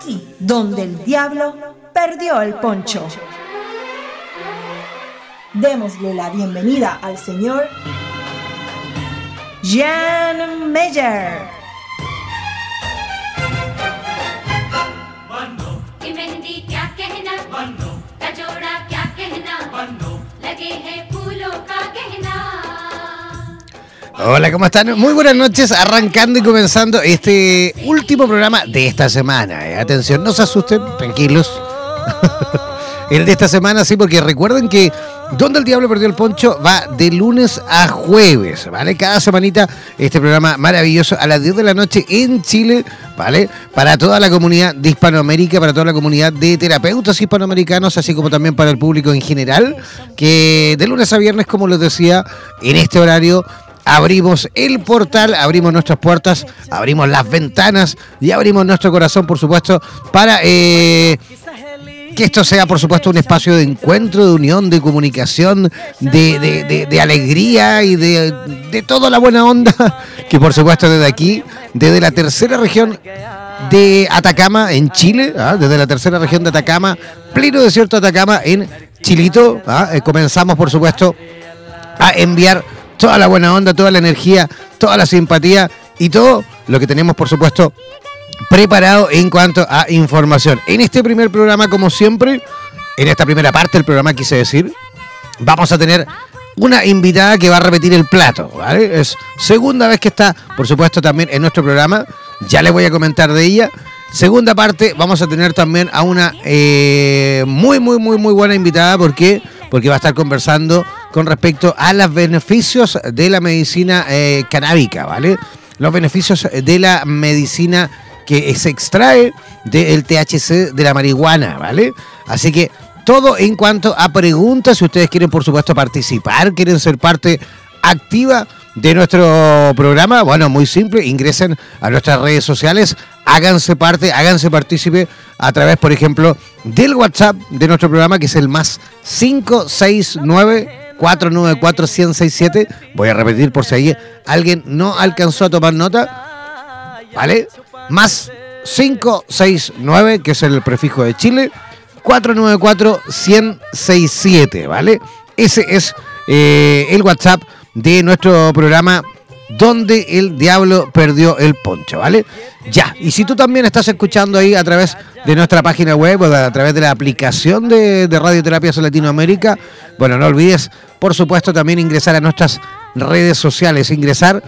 aquí donde el diablo perdió el poncho. Démosle la bienvenida al señor Jan Meyer. Hola, ¿cómo están? Muy buenas noches, arrancando y comenzando este último programa de esta semana. Eh, atención, no se asusten, tranquilos. El de esta semana sí, porque recuerden que Donde el Diablo Perdió el Poncho va de lunes a jueves, ¿vale? Cada semanita este programa maravilloso a las 10 de la noche en Chile, ¿vale? Para toda la comunidad de Hispanoamérica, para toda la comunidad de terapeutas hispanoamericanos, así como también para el público en general, que de lunes a viernes, como les decía, en este horario abrimos el portal, abrimos nuestras puertas, abrimos las ventanas y abrimos nuestro corazón, por supuesto, para eh, que esto sea, por supuesto, un espacio de encuentro, de unión, de comunicación, de, alegría y de, toda la buena onda que, por supuesto, desde aquí, desde la tercera región de Atacama en Chile, ¿ah? desde la tercera región de Atacama, pleno desierto de Atacama en Chilito, ¿ah? eh, comenzamos, por supuesto, a enviar toda la buena onda, toda la energía, toda la simpatía y todo lo que tenemos, por supuesto, preparado en cuanto a información. En este primer programa, como siempre, en esta primera parte del programa, quise decir, vamos a tener una invitada que va a repetir el plato, ¿vale? Es segunda vez que está, por supuesto, también en nuestro programa. Ya les voy a comentar de ella. Segunda parte, vamos a tener también a una eh, muy, muy, muy, muy buena invitada. ¿Por qué? Porque va a estar conversando con respecto a los beneficios de la medicina eh, canábica, ¿vale? Los beneficios de la medicina que se extrae del THC de la marihuana, ¿vale? Así que todo en cuanto a preguntas, si ustedes quieren por supuesto participar, quieren ser parte activa de nuestro programa, bueno, muy simple, ingresen a nuestras redes sociales, háganse parte, háganse partícipe a través, por ejemplo, del WhatsApp de nuestro programa, que es el más 569 494 167 Voy a repetir por si alguien no alcanzó a tomar nota. ¿Vale? más 569, que es el prefijo de Chile, 494-167, ¿vale? Ese es eh, el WhatsApp de nuestro programa donde el diablo perdió el poncho, ¿vale? Ya, y si tú también estás escuchando ahí a través de nuestra página web o a través de la aplicación de, de Radioterapias Latinoamérica, bueno, no olvides, por supuesto, también ingresar a nuestras redes sociales, ingresar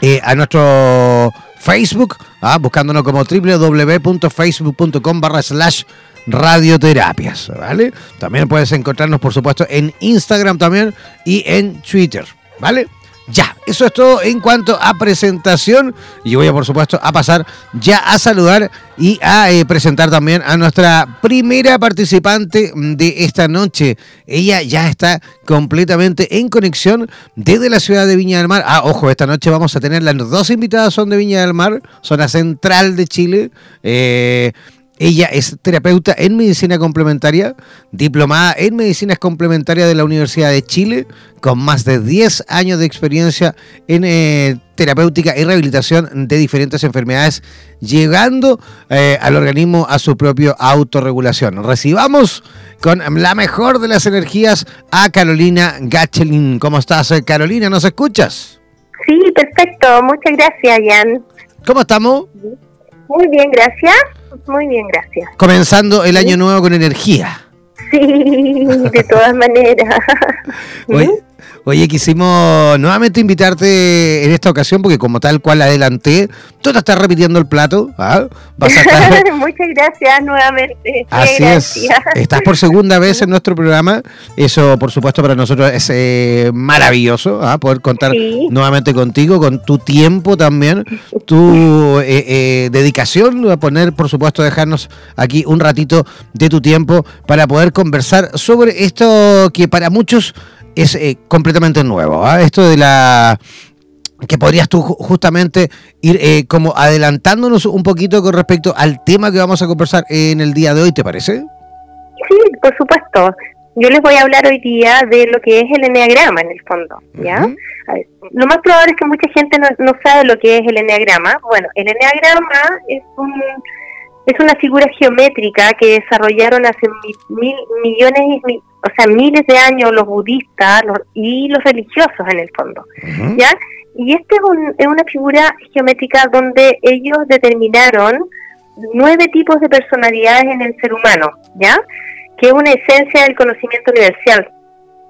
eh, a nuestro Facebook, ah, buscándonos como www.facebook.com barra slash radioterapias, ¿vale? También puedes encontrarnos, por supuesto, en Instagram también y en Twitter, ¿vale? Ya, eso es todo en cuanto a presentación. Y voy por supuesto, a pasar ya a saludar y a eh, presentar también a nuestra primera participante de esta noche. Ella ya está completamente en conexión desde la ciudad de Viña del Mar. Ah, ojo, esta noche vamos a tener las dos invitadas son de Viña del Mar, zona central de Chile. Eh, Ella es terapeuta en medicina complementaria, diplomada en medicinas complementarias de la Universidad de Chile, con más de 10 años de experiencia en eh, terapéutica y rehabilitación de diferentes enfermedades, llegando eh, al organismo a su propia autorregulación. Recibamos con la mejor de las energías a Carolina Gachelin. ¿Cómo estás, eh, Carolina? ¿Nos escuchas? Sí, perfecto. Muchas gracias, Jan. ¿Cómo estamos? Muy bien, gracias. Muy bien, gracias. Comenzando el año nuevo con energía. Sí, de todas maneras. Oye, quisimos nuevamente invitarte en esta ocasión porque como tal cual adelanté, tú te estás repitiendo el plato. ¿ah? Muchas gracias nuevamente. Así es. Estás por segunda vez en nuestro programa. Eso, por supuesto, para nosotros es eh, maravilloso ¿ah? poder contar nuevamente contigo, con tu tiempo también, tu eh, eh, dedicación a poner, por supuesto, dejarnos aquí un ratito de tu tiempo para poder conversar sobre esto que para muchos es eh, completamente nuevo. ¿ah? Esto de la que podrías tú justamente ir eh, como adelantándonos un poquito con respecto al tema que vamos a conversar en el día de hoy, ¿te parece? Sí, por supuesto. Yo les voy a hablar hoy día de lo que es el enneagrama en el fondo, ¿ya? lo más probable es que mucha gente no, no, sabe lo que es el enneagrama. Bueno, el enneagrama es un es una figura geométrica que desarrollaron hace mil, millones, o sea, miles de años los budistas y los religiosos en el fondo, ¿ya? Y esta es, una figura geométrica donde ellos determinaron nueve tipos de personalidades en el ser humano, ¿ya? Que es una esencia del conocimiento universal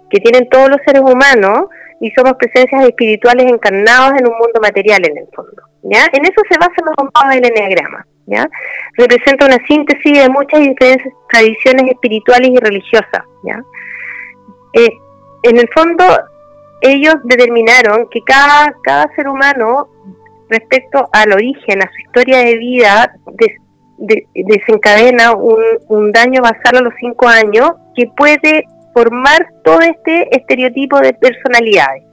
que tienen todos los seres humanos y somos presencias espirituales encarnados en un mundo material en el fondo, ¿ya? En eso se basa los compados del enneagrama. Representa una síntesis de muchas diferentes tradiciones espirituales y religiosas. Eh, en el fondo, ellos determinaron que cada, cada ser humano, respecto al origen, a su historia de vida, desencadena un, un daño basal a los cinco años que puede formar todo este estereotipo de personalidades.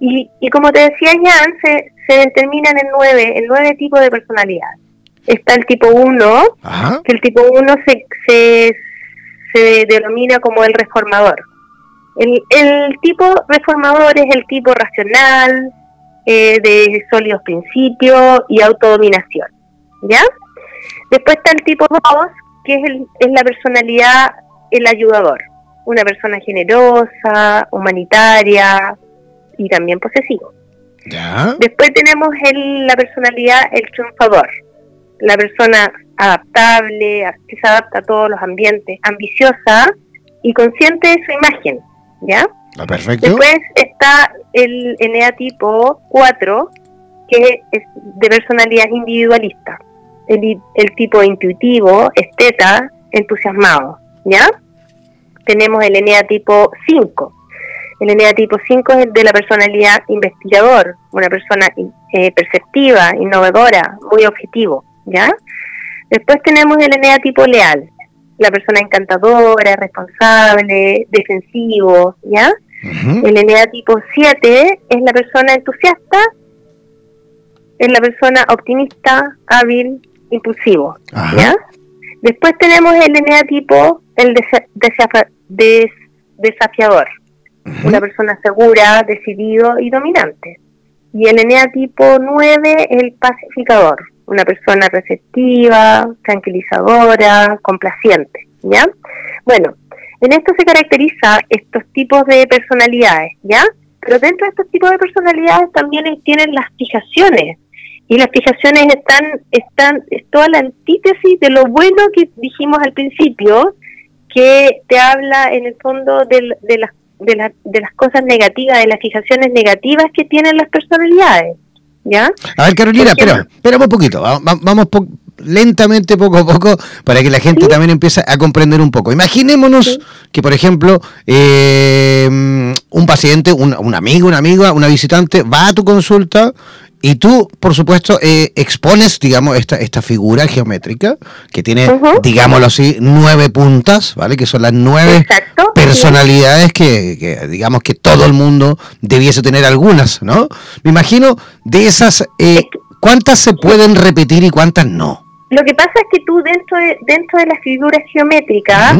Y, y como te decía Jan, se, se determinan en nueve, en nueve tipos de personalidades está el tipo 1, que el tipo 1 se, se, se, denomina como el reformador. El, el, tipo reformador es el tipo racional, eh, de sólidos principios y autodominación. ¿Ya? Después está el tipo 2, que es, el, es la personalidad, el ayudador. Una persona generosa, humanitaria y también posesivo. ¿Ya? Después tenemos el, la personalidad, el triunfador la persona adaptable, que se adapta a todos los ambientes, ambiciosa y consciente de su imagen, ¿ya? Ah, perfecto. Después está el NEA tipo 4, que es de personalidad individualista. El, el tipo intuitivo, esteta, entusiasmado, ¿ya? Tenemos el NEA tipo 5. El NEA tipo 5 es el de la personalidad investigador, una persona eh, perceptiva, innovadora, muy objetivo. ¿Ya? Después tenemos el Enea tipo leal, la persona encantadora, responsable, defensivo, ¿ya? El Enea tipo 7 es la persona entusiasta, es la persona optimista, hábil, impulsivo, ¿ya? Después tenemos el Enea tipo el desafiador, una persona segura, decidido y dominante. Y el Enea tipo 9, el pacificador, una persona receptiva, tranquilizadora, complaciente, ¿ya? Bueno, en esto se caracteriza estos tipos de personalidades, ¿ya? Pero dentro de estos tipos de personalidades también tienen las fijaciones. Y las fijaciones están, están, es toda la antítesis de lo bueno que dijimos al principio, que te habla en el fondo de, de, las, de, de las cosas negativas, de las fijaciones negativas que tienen las personalidades. A ver, Carolina, espera, espera un poquito. Vamos lentamente, poco a poco, para que la gente también empiece a comprender un poco. Imaginémonos que, por ejemplo, eh, un paciente, un, un amigo, una amiga, una visitante va a tu consulta y tú, por supuesto, eh, expones, digamos, esta, esta figura geométrica que tiene, digámoslo así, nueve puntas, ¿vale? Que son las nueve personalidades que, digamos, que todo el mundo debiese tener algunas, ¿no? Me imagino, de esas, eh, ¿cuántas se pueden repetir y cuántas no? Lo que pasa es que tú dentro de, dentro de las figuras geométricas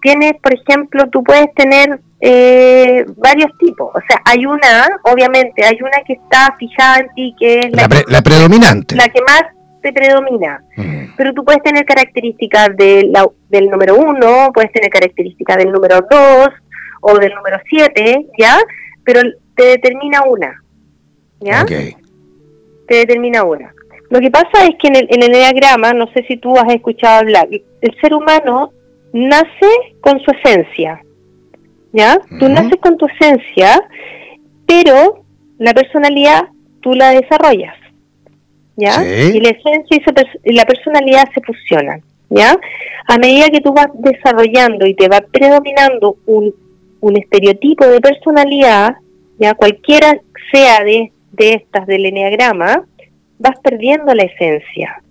tienes, por ejemplo, tú puedes tener eh, varios tipos. O sea, hay una, obviamente, hay una que está fijada en ti, que es la, la, predominante. La que más te predomina. Pero tú puedes tener características de la, del número uno, puedes tener características del número dos o del número siete, ¿ya? Pero te determina una, ¿ya? Te determina una. Lo que pasa es que en el, en el diagrama, no sé si tú has escuchado hablar, el ser humano nace con su esencia, ¿ya? Tú naces con tu esencia, pero la personalidad tú la desarrollas, ¿ya? Y la esencia y, la personalidad se fusionan, ¿ya? A medida que tú vas desarrollando y te va predominando un, un estereotipo de personalidad, ya cualquiera sea de, de estas del eneagrama, vas perdiendo la esencia.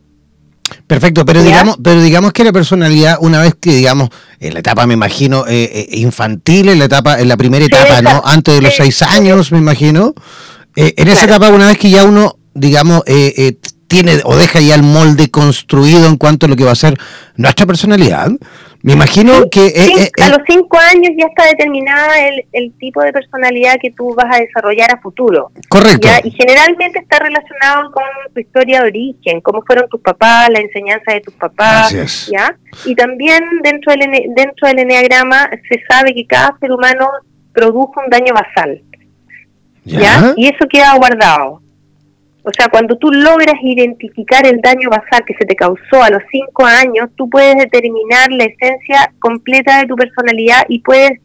Perfecto, pero digamos, pero digamos que la personalidad, una vez que digamos, en la etapa, me imagino, eh, eh, infantil, en la etapa, en la primera etapa, ¿no? Antes de los seis años, me imagino. Eh, en esa etapa, una vez que ya uno, digamos, tiene o deja ya el molde construido en cuanto a lo que va a ser nuestra personalidad, me imagino que... Eh, eh, a los cinco años ya está determinada el, tipo de personalidad que tú vas a desarrollar a futuro. Correcto. Y generalmente está relacionado con tu historia de origen, cómo fueron tus papás, la enseñanza de tus papás. ¿ya? Y también dentro del, dentro del eneagrama se sabe que cada ser humano produjo un daño basal. ¿ya? Y eso queda guardado. O sea, cuando tú logras identificar el daño basal que se te causó a los cinco años, tú puedes determinar la esencia completa de tu personalidad y puedes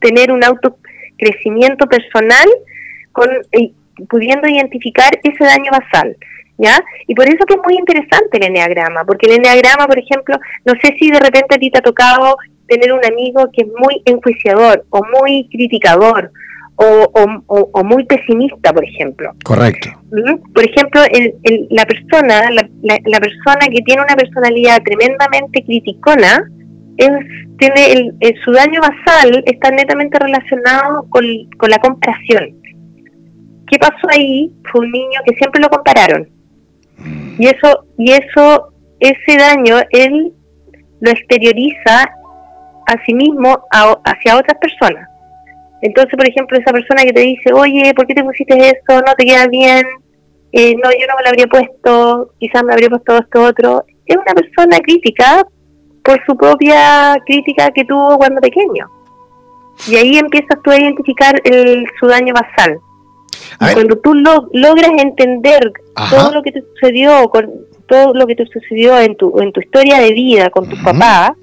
tener un autocrecimiento personal con, eh, pudiendo identificar ese daño basal. ¿Ya? Y por eso que es muy interesante el eneagrama, porque el eneagrama, por ejemplo, no sé si de repente a ti te ha tocado tener un amigo que es muy enjuiciador o muy criticador o, muy pesimista, por ejemplo. Correcto. Por ejemplo, el, la persona, la, persona que tiene una personalidad tremendamente criticona, es, tiene el, su daño basal está netamente relacionado con, la comparación. ¿Qué pasó ahí? Fue un niño que siempre lo compararon. Y eso, y eso, ese daño, él lo exterioriza a sí mismo hacia otras personas. Entonces, por ejemplo, esa persona que te dice, oye, ¿por qué te pusiste eso? No te queda bien. Eh, no, yo no me lo habría puesto, quizás me habría puesto esto otro. Es una persona crítica por su propia crítica que tuvo cuando pequeño. Y ahí empiezas tú a identificar el, su daño basal. y cuando tú logras entender todo lo que te sucedió, con todo lo que te sucedió en tu, en tu historia de vida con tu papá,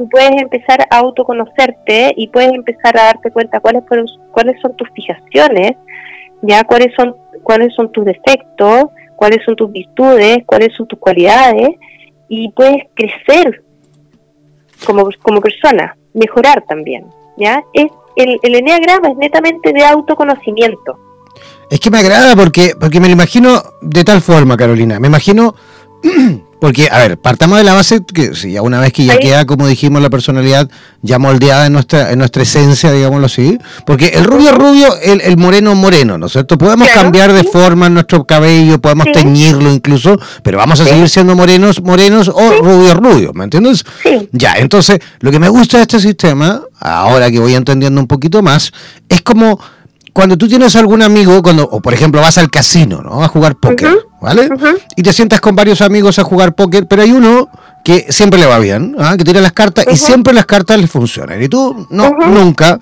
tú puedes empezar a autoconocerte y puedes empezar a darte cuenta cuáles cuáles son tus fijaciones, ya cuáles son cuáles son tus defectos, cuáles son tus virtudes, cuáles son tus cualidades y puedes crecer como, como persona, mejorar también, ¿ya? Es el, el enneagrama es netamente de autoconocimiento. Es que me agrada porque porque me lo imagino de tal forma, Carolina. Me imagino Porque, a ver, partamos de la base que si ya una vez que ya queda, como dijimos, la personalidad ya moldeada en nuestra, en nuestra esencia, digámoslo así. Porque el rubio rubio, el, el moreno moreno, ¿no es cierto? Podemos cambiar de forma nuestro cabello, podemos teñirlo incluso, pero vamos a seguir siendo morenos, morenos o rubios rubios, ¿me entiendes? Ya, entonces, lo que me gusta de este sistema, ahora que voy entendiendo un poquito más, es como cuando tú tienes algún amigo, cuando, o por ejemplo vas al casino, ¿no? A jugar póker, ¿vale? Y te sientas con varios amigos a jugar póker, pero hay uno que siempre le va bien, ¿ah? que tira las cartas y siempre las cartas le funcionan. Y tú, no, nunca.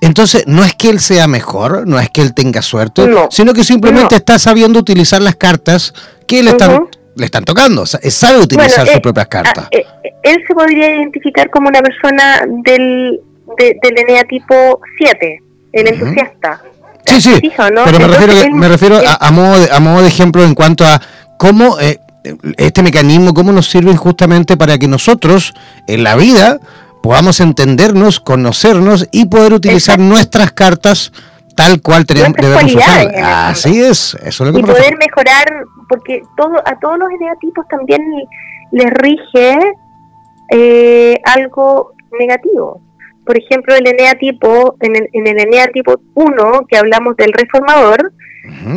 Entonces, no es que él sea mejor, no es que él tenga suerte, sino que simplemente está sabiendo utilizar las cartas que le están, le están tocando. sabe utilizar sus eh, propias cartas. Ah, eh, él se podría identificar como una persona del, del eneatipo 7 el entusiasta. Sí, sí, pero me refiero, me refiero a, modo de, a modo de ejemplo en cuanto a cómo eh, este mecanismo, cómo nos sirve justamente para que nosotros en la vida podamos entendernos, conocernos y poder utilizar nuestras cartas tal cual tenemos, debemos usar. Así es, eso es lo que Y poder mejorar, porque todo a todos los ideatipos también les rige eh, algo negativo por ejemplo, el Enea tipo, en el, en el Enea tipo 1, que hablamos del reformador,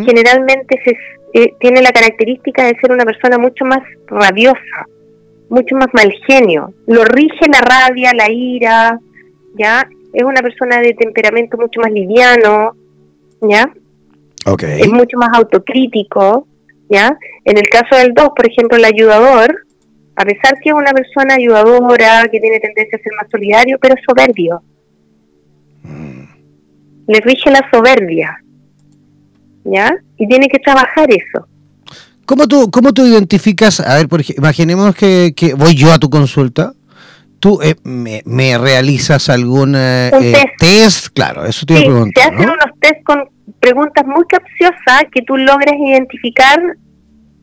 generalmente se, eh, tiene la característica de ser una persona mucho más rabiosa, mucho más mal genio. Lo rige la rabia, la ira, ¿ya? Es una persona de temperamento mucho más liviano, ¿ya? Okay. Es mucho más autocrítico, ¿ya? En el caso del 2, por ejemplo, el ayudador, a pesar que es una persona ayudadora, que tiene tendencia a ser más solidario, pero es soberbio. Mm. Le rige la soberbia, ¿ya? Y tiene que trabajar eso. ¿Cómo tú, cómo tú identificas, a ver, por imaginemos que, que voy yo a tu consulta, tú eh, me, realizas algún eh, eh, test. claro, eso te iba a preguntar. Se hacen unos test con preguntas muy capciosas que tú logres identificar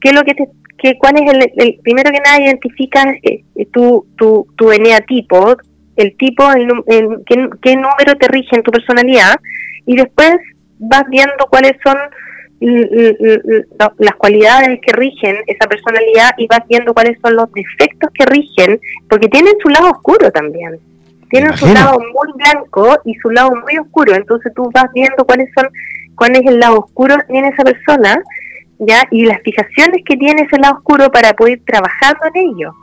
qué es lo que te, que, cuál es el, primero que nada identificas tu, tu, tu eneatipo, el tipo, el, qué, qué número te rige en tu personalidad, y después vas viendo cuáles son las cualidades que rigen esa personalidad y vas viendo cuáles son los defectos que rigen, porque tienen su lado oscuro también. Tienen su lado muy blanco y su lado muy oscuro. Entonces tú vas viendo cuáles son, cuál es el lado oscuro que tiene esa persona, ya, y las fijaciones que tiene ese lado oscuro para poder ir trabajando en ello.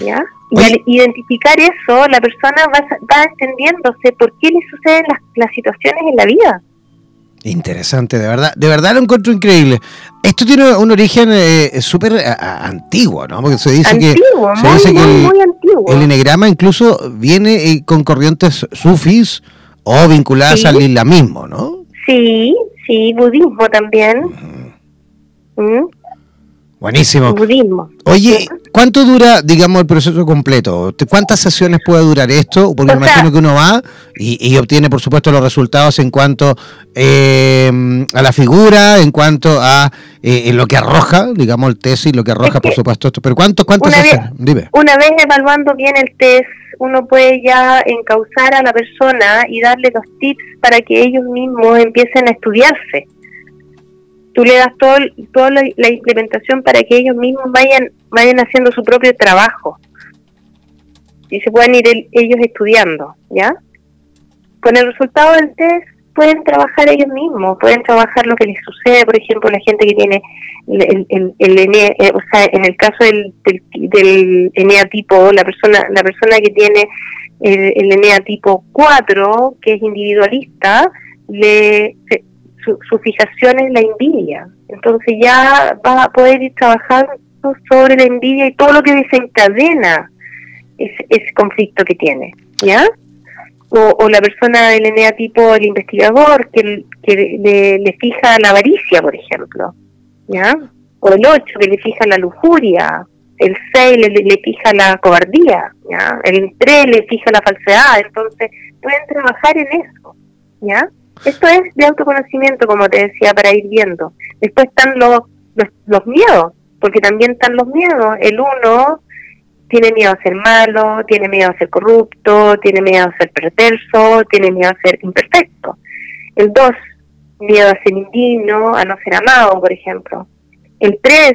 ¿Ya? Y al identificar eso, la persona va, va entendiéndose por qué le suceden las, las situaciones en la vida. Interesante, de verdad, de verdad lo encuentro increíble. Esto tiene un origen eh, súper antiguo, ¿no? Porque se dice que, se dice que el, enegrama incluso viene eh, con corrientes sufis o vinculadas al islamismo, ¿no? Sí, sí, budismo también. Buenísimo. Budismo. Oye, ¿cuánto dura, digamos, el proceso completo? ¿Cuántas sesiones puede durar esto? Porque me imagino que uno va y, obtiene, por supuesto, los resultados en cuanto eh, a la figura, en cuanto a eh, lo que arroja, digamos, el test y lo que arroja, por supuesto, esto. Pero ¿cuántos, cuántas sesiones? Dime. Una vez evaluando bien el test, uno puede ya encauzar a la persona y darle los tips para que ellos mismos empiecen a estudiarse tú le das todo, toda la, implementación para que ellos mismos vayan vayan haciendo su propio trabajo y se puedan ir ellos estudiando, ¿ya? Con el resultado del test pueden trabajar ellos mismos, pueden trabajar lo que les sucede, por ejemplo, la gente que tiene el, el, el, eh, o sea, en el caso del, del, ENEA tipo, la persona, la persona que tiene el, el ENEA tipo 4, que es individualista, le su, fijación es la envidia. Entonces ya va a poder ir trabajando sobre la envidia y todo lo que desencadena ese, ese conflicto que tiene, ¿ya? O, la persona del ENEA tipo el investigador que, que le, fija la avaricia, por ejemplo, ¿ya? O el 8 que le fija la lujuria, el 6 le, le, fija la cobardía, ¿ya? El 3 le fija la falsedad, entonces pueden trabajar en eso, ¿ya? Esto es de autoconocimiento, como te decía, para ir viendo. Después están los, los, miedos, porque también están los miedos. El uno tiene miedo a ser malo, tiene miedo a ser corrupto, tiene miedo a ser perverso, tiene miedo a ser imperfecto. El dos, miedo a ser indigno, a no ser amado, por ejemplo. El tres,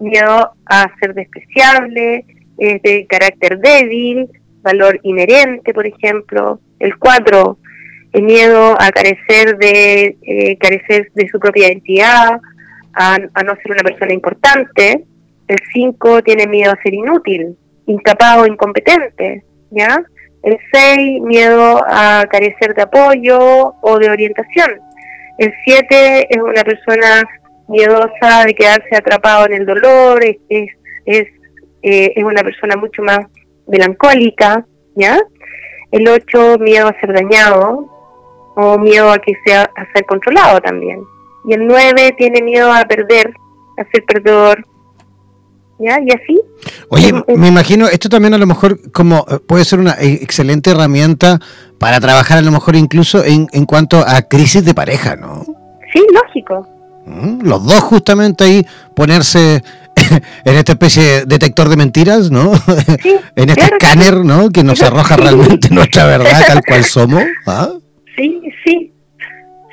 miedo a ser despreciable, es de carácter débil, valor inherente, por ejemplo. El cuatro, el miedo a carecer de eh, carecer de su propia identidad, a, no ser una persona importante. El 5 tiene miedo a ser inútil, incapaz o incompetente, ¿ya? El 6, miedo a carecer de apoyo o de orientación. El 7 es una persona miedosa de quedarse atrapado en el dolor, es, es, es, eh, es una persona mucho más melancólica, ¿ya? El 8, miedo a ser dañado, o miedo a que sea a ser controlado también. Y el 9 tiene miedo a perder, a ser perdedor. ¿Ya? Y así. Oye, me imagino, esto también a lo mejor como eh, puede ser una eh, excelente herramienta para trabajar a lo mejor incluso en, en cuanto a crisis de pareja, ¿no? Sí, lógico. Mm, los dos justamente ahí ponerse en esta especie de detector de mentiras, ¿no? en este escáner, ¿no? Que nos arroja realmente nuestra verdad tal cual somos. ¿ah? Sí, sí,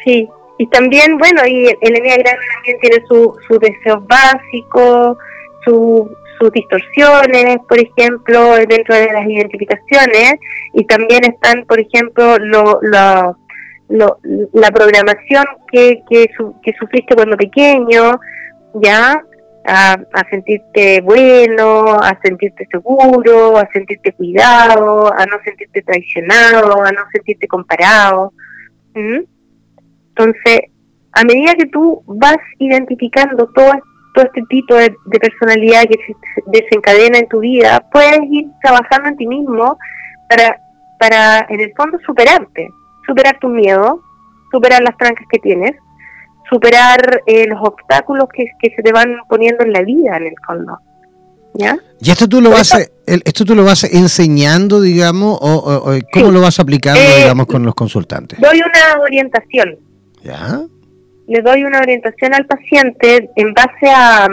sí. Y también, bueno, y el Enneagrama también tiene sus su deseos básicos, su, sus distorsiones, por ejemplo, dentro de las identificaciones, y también están, por ejemplo, lo, la programación que, que, que sufriste cuando pequeño, ya, a, a, sentirte bueno, a sentirte seguro, a sentirte cuidado, a no sentirte traicionado, a no sentirte comparado. Entonces, a medida que tú vas identificando todo, todo este tipo de, personalidad que se desencadena en tu vida, puedes ir trabajando en ti mismo para, para en el fondo, superarte, superar tu miedo, superar las trancas que tienes, superar eh, los obstáculos que, se te van poniendo en la vida, en el fondo. ¿Ya? ¿Y esto tú lo vas esto tú lo vas enseñando, digamos, o, cómo lo vas aplicando, eh, digamos, con los consultantes? Doy una orientación. ¿Ya? Le doy una orientación al paciente en base a,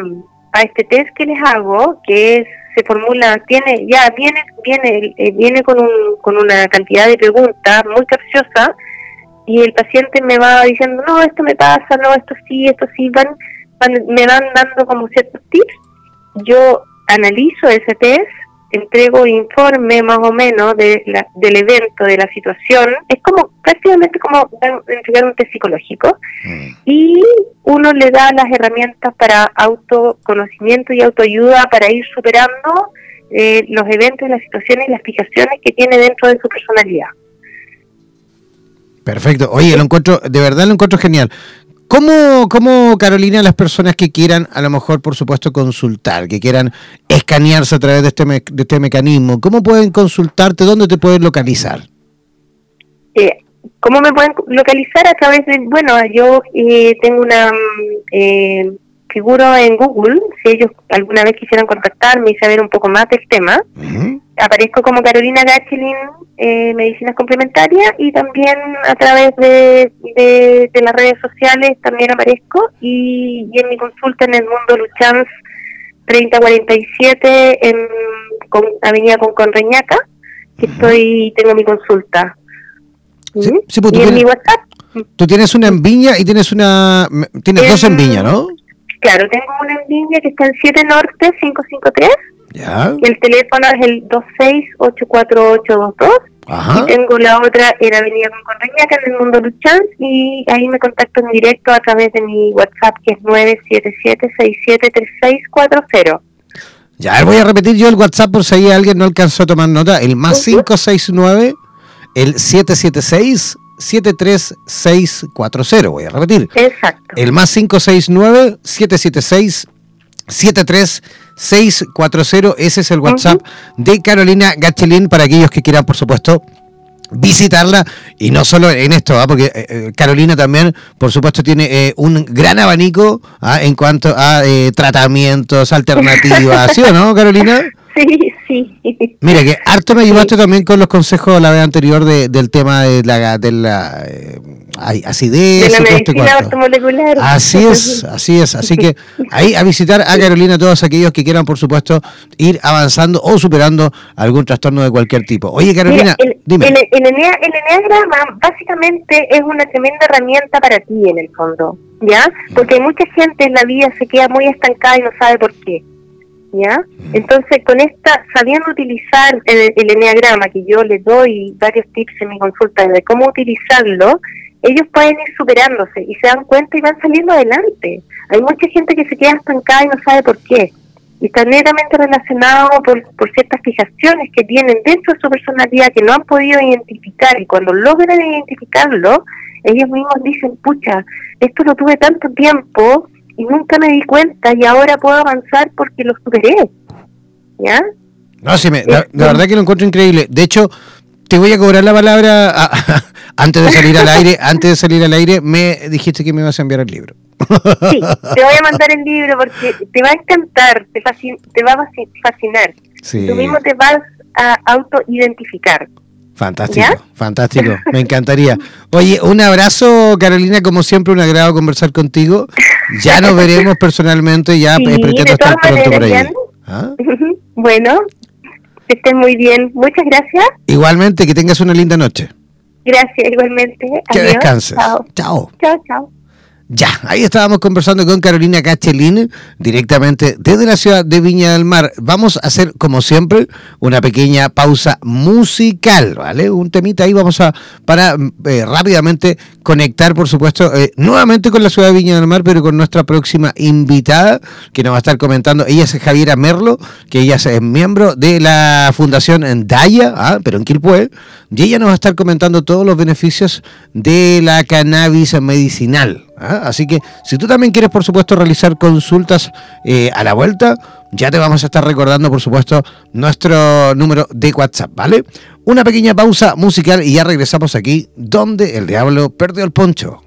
a este test que les hago, que es se formula, tiene ya viene viene eh, viene con, un, con una cantidad de preguntas muy capciosa y el paciente me va diciendo, no, esto me pasa, no, esto sí, esto sí, van, me van dando como ciertos tips. Yo analizo ese test, entrego informe más o menos de del evento, de la situación. Es como prácticamente como entregar un test psicológico. Mm. Y uno le da las herramientas para autoconocimiento y autoayuda para ir superando eh, los eventos, las situaciones y las fijaciones que tiene dentro de su personalidad. Perfecto. Oye, lo encuentro, de verdad lo encuentro genial. ¿Cómo, ¿Cómo, Carolina, las personas que quieran, a lo mejor, por supuesto, consultar, que quieran escanearse a través de este, de este mecanismo, cómo pueden consultarte? ¿Dónde te pueden localizar? Eh, ¿Cómo me pueden localizar? A través de, bueno, yo eh, tengo una, eh, figuro en Google, si ellos alguna vez quisieran contactarme y saber un poco más del tema. Aparezco como Carolina Gachelin, eh, Medicinas Complementarias, y también a través de, de, las redes sociales también aparezco, y, en mi consulta en el Mundo Luchans 3047 en con, Avenida con Conreñaca, que estoy tengo mi consulta. Sí, pues y en mi WhatsApp. Tú tienes una en Viña y tienes una... Tienes dos en Viña, ¿no? Claro, tengo una en línea que está en 7 Norte 553. Ya. El teléfono es el 2684822. Ajá. Y tengo la otra en Avenida con que en el Mundo Luchans, y ahí me contacto en directo a través de mi WhatsApp, que es 977-673640. Ya, voy a repetir yo el WhatsApp por si alguien no alcanzó a tomar nota. El más 569, el 776 73640. Voy a repetir. Exacto. El más 569 776 73640. Ese es el WhatsApp de Carolina Gachelin para aquellos que quieran, por supuesto, visitarla y no solo en esto, ¿ah? porque eh, eh, Carolina también, por supuesto, tiene eh, un gran abanico ¿ah? en cuanto a tratamientos, alternativas, ¿sí o no, Carolina? Sí, sí. Mira, que harto me ayudaste también con los consejos la vez anterior de, del tema de la, de la eh, acidez. De la este medicina. Así es, así es. Así que ahí a visitar a Carolina todos aquellos que quieran, por supuesto, ir avanzando o superando algún trastorno de cualquier tipo. Oye, Carolina, el, dime. El, el, enneagrama básicamente es una tremenda herramienta para ti en el fondo, ¿ya? Porque mucha gente en la vida se queda muy estancada y no sabe por qué. ¿Ya? Entonces, con esta, sabiendo utilizar el, el enneagrama, que yo les doy varios tips en mi consulta de cómo utilizarlo, ellos pueden ir superándose y se dan cuenta y van saliendo adelante. Hay mucha gente que se queda estancada y no sabe por qué. Y está netamente relacionado por, por ciertas fijaciones que tienen dentro de su personalidad que no han podido identificar. Y cuando logran identificarlo, ellos mismos dicen, pucha, esto lo tuve tanto tiempo y nunca me di cuenta y ahora puedo avanzar porque lo superé. ¿Ya? No, sí, me, la, verdad que lo encuentro increíble. De hecho, te voy a cobrar la palabra antes de salir al aire. Antes de salir al aire, me dijiste que me ibas a enviar el libro. Sí, te voy a mandar el libro porque te va a encantar, te, te va a fascinar. Tú mismo te vas a autoidentificar. Fantástico, fantástico, me encantaría. Oye, un abrazo, Carolina, como siempre, un agrado conversar contigo. Ya nos veremos personalmente, ya eh, pretendo estar pronto por ahí. ¿Ah? Bueno, que estés muy bien. Muchas gracias. Igualmente, que tengas una linda noche. Gracias, igualmente. Que descanses. Chao. Chao, chao. Ya, ahí estábamos conversando con Carolina Cachelín, directamente desde la ciudad de Viña del Mar. Vamos a hacer, como siempre, una pequeña pausa musical, ¿vale? Un temita ahí vamos a, para eh, rápidamente conectar, por supuesto, eh, nuevamente con la ciudad de Viña del Mar, pero con nuestra próxima invitada, que nos va a estar comentando. Ella es Javiera Merlo, que ella es miembro de la Fundación Daya, ¿ah? pero en Quilpue, y ella nos va a estar comentando todos los beneficios de la cannabis medicinal. ¿Ah? Así que si tú también quieres, por supuesto, realizar consultas eh, a la vuelta, ya te vamos a estar recordando, por supuesto, nuestro número de WhatsApp, ¿vale? Una pequeña pausa musical y ya regresamos aquí, donde el diablo perdió el poncho.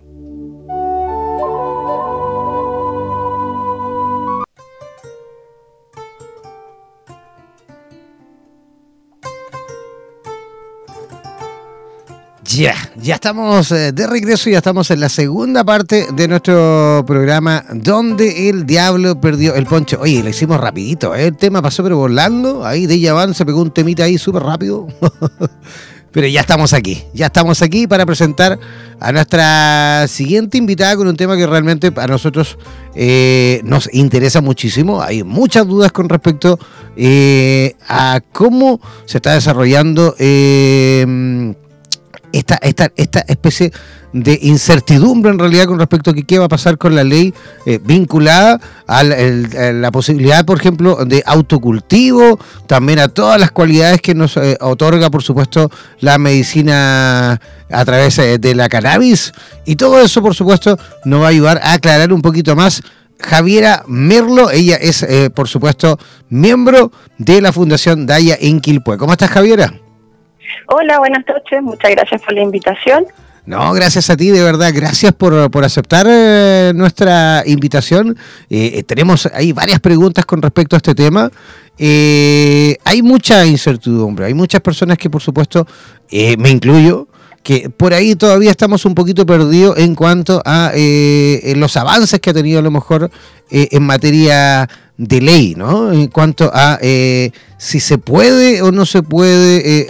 Ya, ya estamos eh, de regreso, ya estamos en la segunda parte de nuestro programa donde el diablo perdió el poncho. Oye, lo hicimos rapidito, ¿eh? el tema pasó pero volando, ahí de Yavan se pegó un temita ahí súper rápido. pero ya estamos aquí, ya estamos aquí para presentar a nuestra siguiente invitada con un tema que realmente a nosotros eh, nos interesa muchísimo. Hay muchas dudas con respecto a cómo se está desarrollando esta, esta, esta especie de incertidumbre en realidad con respecto a qué va a pasar con la ley eh, vinculada a la, posibilidad, por ejemplo, de autocultivo, también a todas las cualidades que nos eh, otorga, por supuesto, la medicina a través eh, de la cannabis. Y todo eso, por supuesto, nos va a ayudar a aclarar un poquito más Javiera Merlo. Ella es, por supuesto, miembro de la Fundación Daya en Quilpue. ¿Cómo estás, Javiera? Hola, buenas noches. Muchas gracias por la invitación. No, gracias a ti, de verdad. Gracias por, aceptar eh, nuestra invitación. Eh, eh, tenemos ahí varias preguntas con respecto a este tema. hay mucha incertidumbre. Hay muchas personas que, por supuesto, me incluyo, que por ahí todavía estamos un poquito perdidos en cuanto a los avances que ha tenido a lo mejor en materia de ley, ¿no? En cuanto a eh, si se puede o no se puede, eh,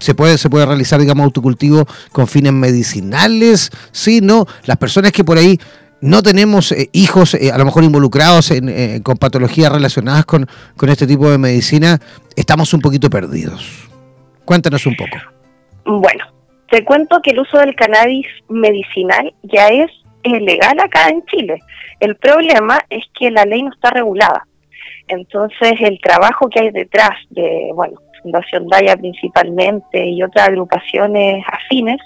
se puede se puede realizar, digamos, autocultivo con fines medicinales, sí, no. Las personas que por ahí no tenemos eh, hijos a lo mejor involucrados en, con patologías relacionadas con, con este tipo de medicina, estamos un poquito perdidos. Cuéntanos un poco. Bueno, te cuento que el uso del cannabis medicinal ya es legal acá en Chile. El problema es que la ley no está regulada. Entonces, el trabajo que hay detrás de, bueno, Fundación Daya principalmente y otras agrupaciones afines,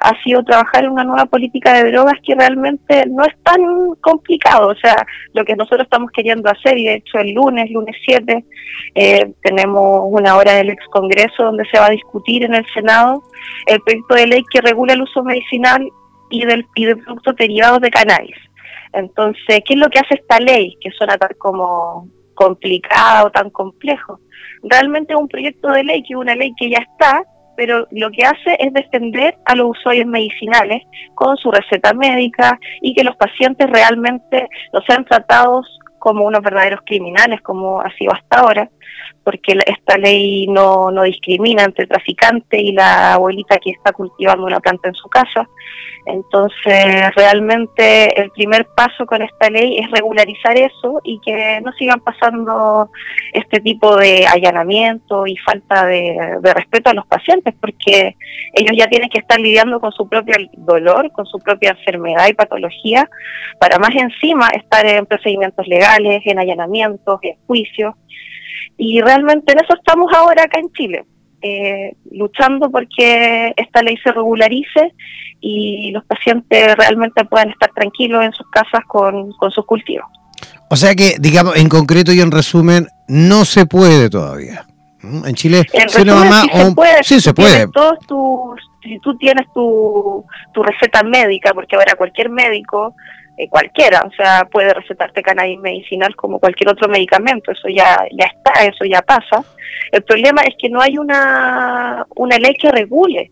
ha sido trabajar en una nueva política de drogas que realmente no es tan complicado. O sea, lo que nosotros estamos queriendo hacer, y de hecho el lunes, lunes 7, eh, tenemos una hora del ex Congreso donde se va a discutir en el Senado el proyecto de ley que regula el uso medicinal y, del, y de productos derivados de cannabis. Entonces, ¿qué es lo que hace esta ley que suena tan como complicada o tan complejo? Realmente es un proyecto de ley que es una ley que ya está, pero lo que hace es defender a los usuarios medicinales con su receta médica y que los pacientes realmente no sean tratados como unos verdaderos criminales, como ha sido hasta ahora, porque esta ley no, no discrimina entre el traficante y la abuelita que está cultivando una planta en su casa. Entonces, realmente el primer paso con esta ley es regularizar eso y que no sigan pasando este tipo de allanamiento y falta de, de respeto a los pacientes, porque ellos ya tienen que estar lidiando con su propio dolor, con su propia enfermedad y patología, para más encima estar en procedimientos legales, en allanamientos, en juicios. Y realmente en eso estamos ahora acá en Chile, eh, luchando porque esta ley se regularice y los pacientes realmente puedan estar tranquilos en sus casas con, sus cultivos. O sea que, digamos, en concreto y en resumen, no se puede todavía. ¿Mm? En Chile, si mamá sí se puede. Sí se puede. Todos tus, si tú tienes tu, tu receta médica, porque ahora cualquier médico eh, cualquiera, o sea, puede recetarte cannabis medicinal como cualquier otro medicamento, eso ya, ya está, eso ya pasa. El problema es que no hay una, una ley que regule,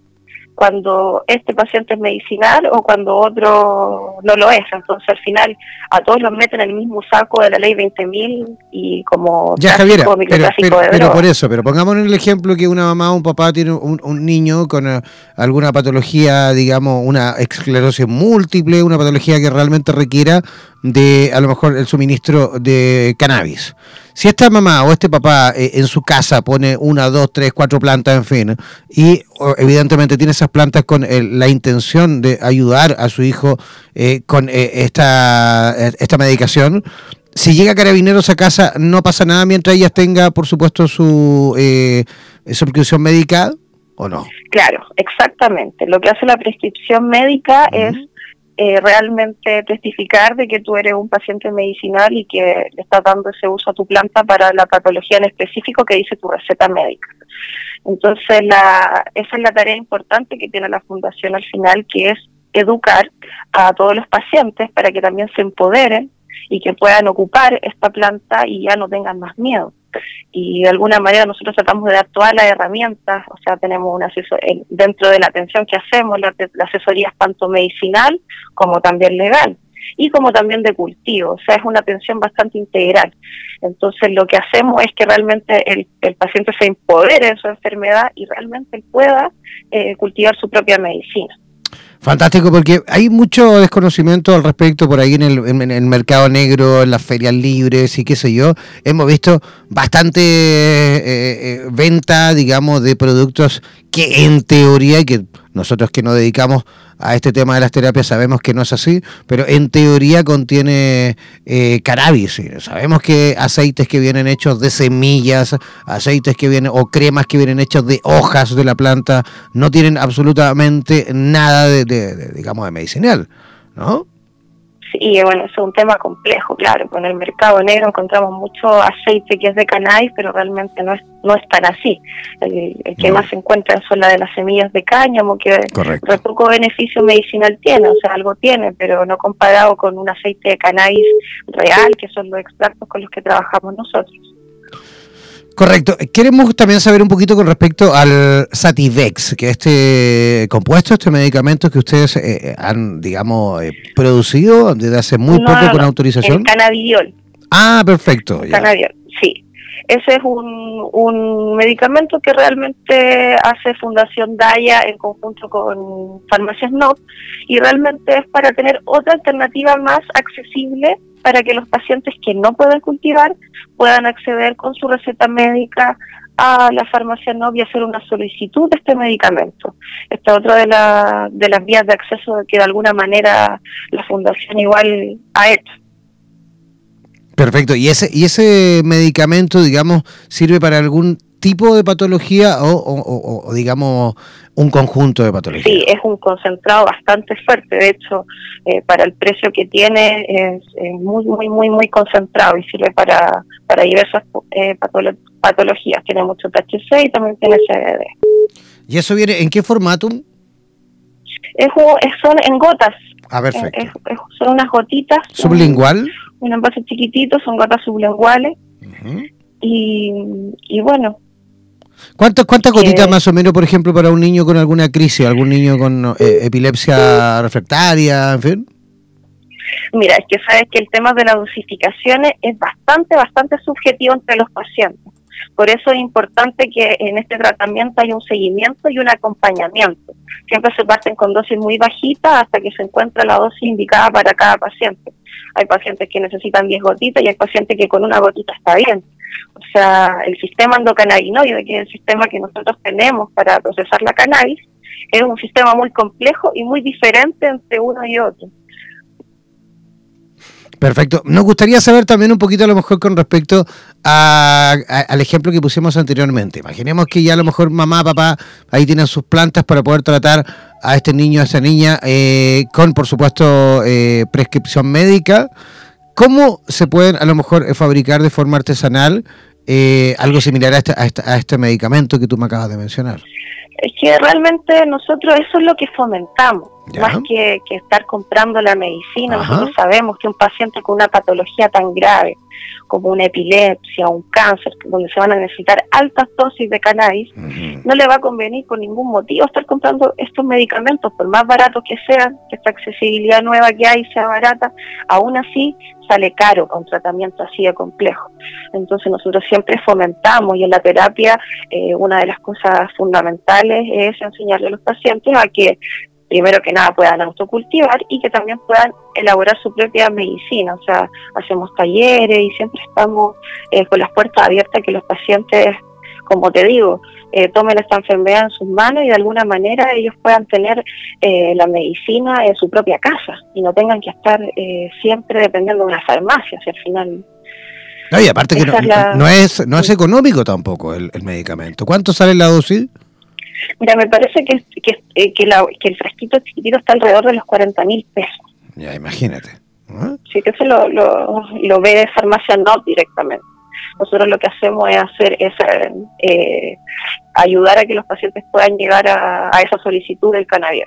cuando este paciente es medicinal o cuando otro no lo es. Entonces, al final, a todos los meten en el mismo saco de la ley 20.000 y como ya, Javiera, pero, por eso, pero pongamos el ejemplo que una mamá o un papá tiene un, niño con eh, alguna patología, digamos, una esclerosis múltiple, una patología que realmente requiera de, a lo mejor, el suministro de cannabis. Si esta mamá o este papá eh, en su casa pone una, dos, tres, cuatro plantas, en fin, y evidentemente tiene esas plantas con eh, la intención de ayudar a su hijo eh, con esta, esta medicación, si llega carabineros a casa, no pasa nada mientras ella tenga, por supuesto, su eh, prescripción médica o no. Claro, exactamente. Lo que hace la prescripción médica es eh, realmente testificar de que tú eres un paciente medicinal y que le estás dando ese uso a tu planta para la patología en específico que dice tu receta médica. Entonces, la, esa es la tarea importante que tiene la Fundación al final, que es educar a todos los pacientes para que también se empoderen y que puedan ocupar esta planta y ya no tengan más miedo y de alguna manera nosotros tratamos de dar todas las herramientas, o sea, tenemos una dentro de la atención que hacemos, la, asesoría es tanto medicinal como también legal y como también de cultivo, o sea, es una atención bastante integral. Entonces, lo que hacemos es que realmente el, paciente se empodere de su enfermedad y realmente pueda eh, cultivar su propia medicina. Fantástico, porque hay mucho desconocimiento al respecto por ahí en el, mercado negro, en las ferias libres y qué sé yo. Hemos visto bastante eh, eh, venta, digamos, de productos que en teoría, que nosotros que nos dedicamos a este tema de las terapias sabemos que no es así, pero en teoría contiene eh, cannabis. Sabemos que aceites que vienen hechos de semillas, aceites que vienen o cremas que vienen hechos de hojas de la planta, no tienen absolutamente nada de, de digamos, de medicinal, ¿no? Sí, bueno, es un tema complejo, claro. Con el mercado negro encontramos mucho aceite que es de cannabis, pero realmente no es, no es tan así. El, que más se encuentra son las de las semillas de cáñamo, que poco beneficio medicinal tiene, o sea, algo tiene, pero no comparado con un aceite de cannabis real, que son los extractos con los que trabajamos nosotros. Correcto. Queremos también saber un poquito con respecto al Sativex, que este compuesto, este medicamento que ustedes eh, han, digamos, eh, producido desde hace muy poco con autorización. El cannabidiol. Ah, perfecto. Cannabidiol, sí. Ese es un, un medicamento que realmente hace Fundación Daya en conjunto con Farmacias NOP y realmente es para tener otra alternativa más accesible para que los pacientes que no pueden cultivar puedan acceder con su receta médica a la farmacia NOP y hacer una solicitud de este medicamento. Esta otra de, la, de las vías de acceso que de alguna manera la fundación igual ha hecho. Perfecto. ¿Y ese, y ese medicamento, digamos, sirve para algún tipo de patología o, digamos, un conjunto de patologías? Sí, es un concentrado bastante fuerte. De hecho, eh, para el precio que tiene, es, muy, muy, muy, muy concentrado y sirve para, para diversas eh, patologías. Tiene mucho THC y también tiene CBD. ¿Y eso viene en qué formato? Es, son en gotas. Ah, perfecto. son unas gotitas. ¿Sublingual? un envase chiquitito, son gotas sublinguales. y, y bueno. ¿Cuántas cuántas gotitas más o menos, por ejemplo, para un niño con alguna crisis, algún niño con eh, epilepsia refractaria, en fin? Mira, es que sabes que el tema de las dosificaciones es bastante, bastante subjetivo entre los pacientes. Por eso es importante que en este tratamiento haya un seguimiento y un acompañamiento. Siempre se parten con dosis muy bajitas hasta que se encuentra la dosis indicada para cada paciente. Hay pacientes que necesitan 10 gotitas y hay pacientes que con una gotita está bien. O sea, el sistema endocannabinoide, que es el sistema que nosotros tenemos para procesar la cannabis, es un sistema muy complejo y muy diferente entre uno y otro. Perfecto. Nos gustaría saber también un poquito a lo mejor con respecto al ejemplo que pusimos anteriormente. Imaginemos que ya a lo mejor mamá, papá, ahí tienen sus plantas para poder tratar a este niño, a esta niña, eh, con por supuesto eh, prescripción médica. ¿Cómo se pueden a lo mejor eh, fabricar de forma artesanal algo similar a a este, a este medicamento que tú me acabas de mencionar? Es que realmente nosotros eso es lo que fomentamos, más que, estar comprando la medicina. Nosotros sabemos que un paciente con una patología tan grave como una epilepsia o un cáncer, donde se van a necesitar altas dosis de cannabis, no le va a convenir por ningún motivo estar comprando estos medicamentos, por más baratos que sean, que esta accesibilidad nueva que hay sea barata, aún así sale caro un tratamiento así de complejo. Entonces nosotros siempre fomentamos y en la terapia eh, una de las cosas fundamentales es enseñarle a los pacientes a que primero que nada puedan autocultivar y que también puedan elaborar su propia medicina. O sea, hacemos talleres y siempre estamos eh, con las puertas abiertas que los pacientes, como te digo, eh, tomen esta enfermedad en sus manos y de alguna manera ellos puedan tener eh, la medicina en su propia casa y no tengan que estar siempre dependiendo de una farmacia, si al final... No, y aparte que no, es, no es económico tampoco el, el medicamento. ¿Cuánto sale la dosis? Mira, me parece que, que, eh, que, el frasquito chiquitito está alrededor de los 40 mil pesos. Ya, imagínate. Sí, que eso lo, lo, ve de farmacia no directamente. Nosotros lo que hacemos es hacer es eh, ayudar a que los pacientes puedan llegar a, esa solicitud del cannabis.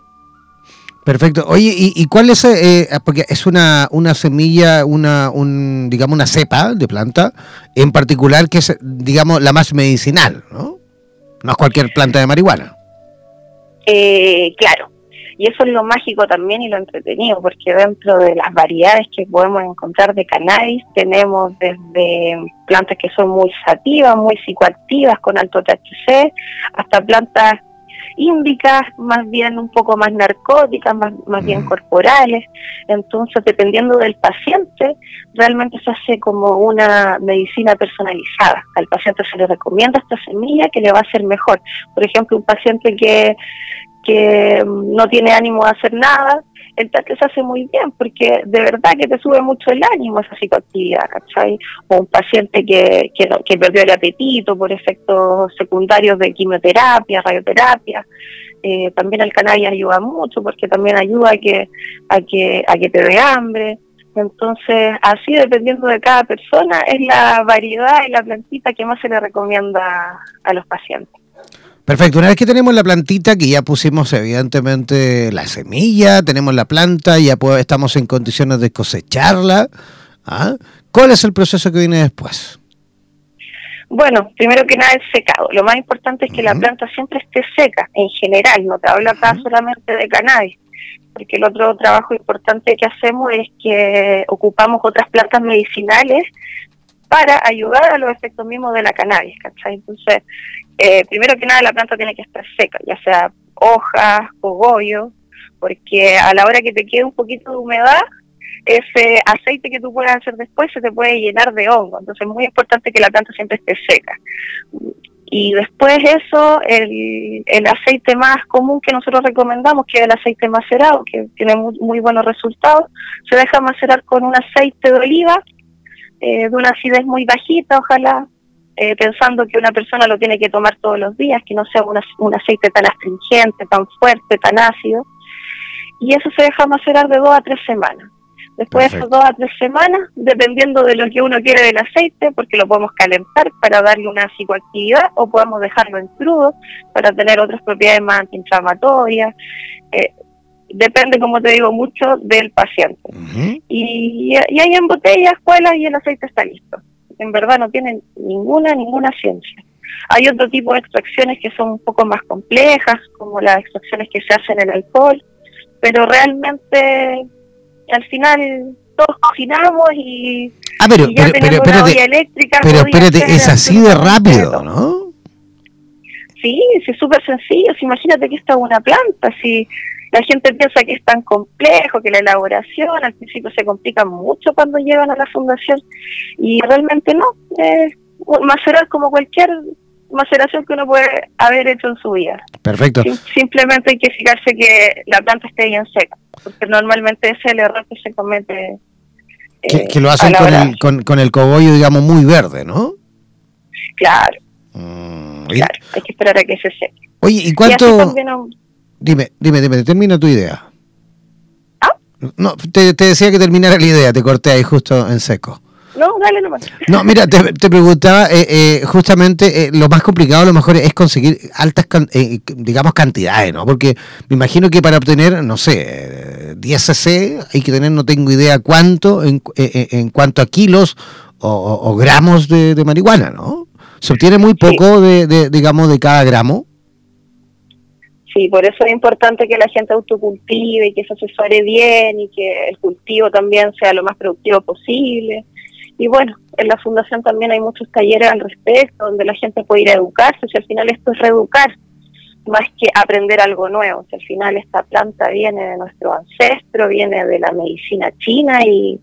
Perfecto. Oye, ¿y, cuál es? Eh, porque es una, una semilla, una, un, digamos, una cepa de planta en particular que es, digamos, la más medicinal, ¿no? No es cualquier planta de marihuana. Eh, claro, y eso es lo mágico también y lo entretenido, porque dentro de las variedades que podemos encontrar de cannabis, tenemos desde plantas que son muy sativas, muy psicoactivas, con alto THC, hasta plantas índicas, más bien un poco más narcóticas, más, más bien corporales. Entonces, dependiendo del paciente, realmente se hace como una medicina personalizada. Al paciente se le recomienda esta semilla que le va a hacer mejor. Por ejemplo, un paciente que, que no tiene ánimo de hacer nada, THC se hace muy bien porque de verdad que te sube mucho el ánimo esa psicoactividad, ¿cachai? O un paciente que, que, que perdió el apetito por efectos secundarios de quimioterapia, radioterapia. Eh, también el cannabis ayuda mucho porque también ayuda a que, a que, a que te dé hambre. Entonces, así dependiendo de cada persona, es la variedad y la plantita que más se le recomienda a los pacientes. Perfecto, una vez que tenemos la plantita, que ya pusimos evidentemente la semilla, tenemos la planta, ya estamos en condiciones de cosecharla, ¿ah? ¿cuál es el proceso que viene después? Bueno, primero que nada el secado. Lo más importante es que la planta siempre esté seca, en general, no te hablo acá solamente de cannabis, porque el otro trabajo importante que hacemos es que ocupamos otras plantas medicinales para ayudar a los efectos mismos de la cannabis, ¿cachai? Entonces, eh, primero que nada la planta tiene que estar seca, ya sea hojas, cogollo, porque a la hora que te quede un poquito de humedad, ese aceite que tú puedas hacer después se te puede llenar de hongo, entonces es muy importante que la planta siempre esté seca. Y después eso, el, el aceite más común que nosotros recomendamos, que es el aceite macerado, que tiene muy, muy buenos resultados, se deja macerar con un aceite de oliva eh, de una acidez muy bajita, ojalá, eh, pensando que una persona lo tiene que tomar todos los días, que no sea un aceite tan astringente, tan fuerte, tan ácido. Y eso se deja macerar de dos a tres semanas. Después de esas dos a tres semanas, dependiendo de lo que uno quiere del aceite, porque lo podemos calentar para darle una psicoactividad o podemos dejarlo en crudo para tener otras propiedades más antiinflamatorias. Eh, depende, como te digo, mucho del paciente. y, y, hay en botellas, escuelas y el aceite está listo. En verdad no tienen ninguna, ninguna ciencia. Hay otro tipo de extracciones que son un poco más complejas, como las extracciones que se hacen en el alcohol, pero realmente al final todos cocinamos y, ah, pero, ya pero, una olla eléctrica. Pero espérate, es así de rápido, ¿no? Sí, es súper sencillo. imagínate que esta es una planta, si la gente piensa que es tan complejo, que la elaboración al principio se complica mucho cuando llegan a la fundación y realmente no, es macerar como cualquier maceración que uno puede haber hecho en su vida. Perfecto. simplemente hay que fijarse que la planta esté bien seca, porque normalmente ese es el error que se comete. que, eh, lo hacen con el, con, el cogollo, digamos, muy verde, ¿no? Claro. Mm, claro, hay que esperar a que se seque. Oye, ¿y cuánto...? Dime, dime, dime, termina tu idea. ¿Ah? No, te, decía que terminara la idea, te corté ahí justo en seco. No, dale nomás. No, mira, te, preguntaba, eh, eh, justamente eh, lo más complicado a lo mejor es conseguir altas, digamos, cantidades, ¿no? Porque me imagino que para obtener, no sé, 10 cc hay que tener, no tengo idea cuánto, en, en cuanto a kilos o, gramos de, marihuana, ¿no? Se obtiene muy poco de, de, digamos, de cada gramo. Sí, por eso es importante que la gente autocultive y que se asesore bien y que el cultivo también sea lo más productivo posible. Y bueno, en la fundación también hay muchos talleres al respecto, donde la gente puede ir a educarse, si al final esto es reeducar, más que aprender algo nuevo. Si al final esta planta viene de nuestro ancestro, viene de la medicina china y,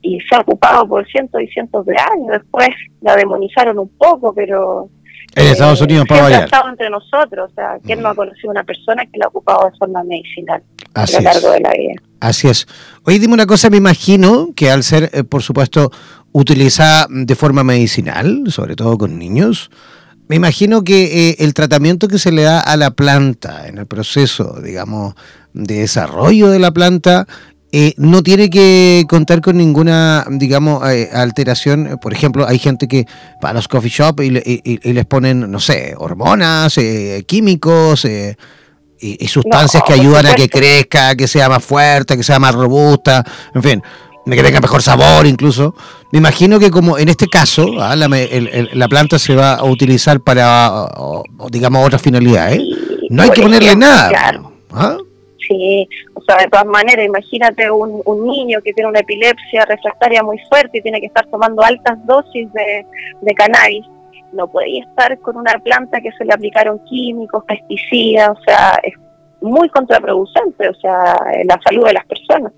y se ha ocupado por cientos y cientos de años. Después la demonizaron un poco, pero en Estados Unidos, para variar. ha estado entre nosotros. O sea, ¿quién no ha conocido una persona que la ha ocupado de forma medicinal a lo largo de la vida? Así es. Oye, dime una cosa, me imagino que al ser, eh, por supuesto, utilizada de forma medicinal, sobre todo con niños, me imagino que eh, el tratamiento que se le da a la planta en el proceso, digamos, de desarrollo de la planta eh, no tiene que contar con ninguna, digamos, eh, alteración. Por ejemplo, hay gente que va a los coffee shop y, les ponen, no sé, hormonas, eh, químicos y, sustancias que ayudan a que crezca, que sea más fuerte, que sea más robusta, en fin, que tenga mejor sabor incluso. Me imagino que como en este caso, ¿ah? la, planta se va a utilizar para, digamos, otras finalidades. No hay que ponerle nada. ¿ah? Sí, o sea, de todas maneras, imagínate un, un niño que tiene una epilepsia refractaria muy fuerte y tiene que estar tomando altas dosis de, cannabis. No puede estar con una planta que se le aplicaron químicos, pesticidas, o sea, es muy contraproducente, o sea, la salud de las personas.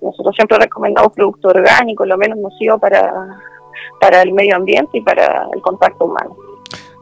Nosotros siempre recomendamos producto orgánico, lo menos nocivo para, para el medio ambiente y para el contacto humano.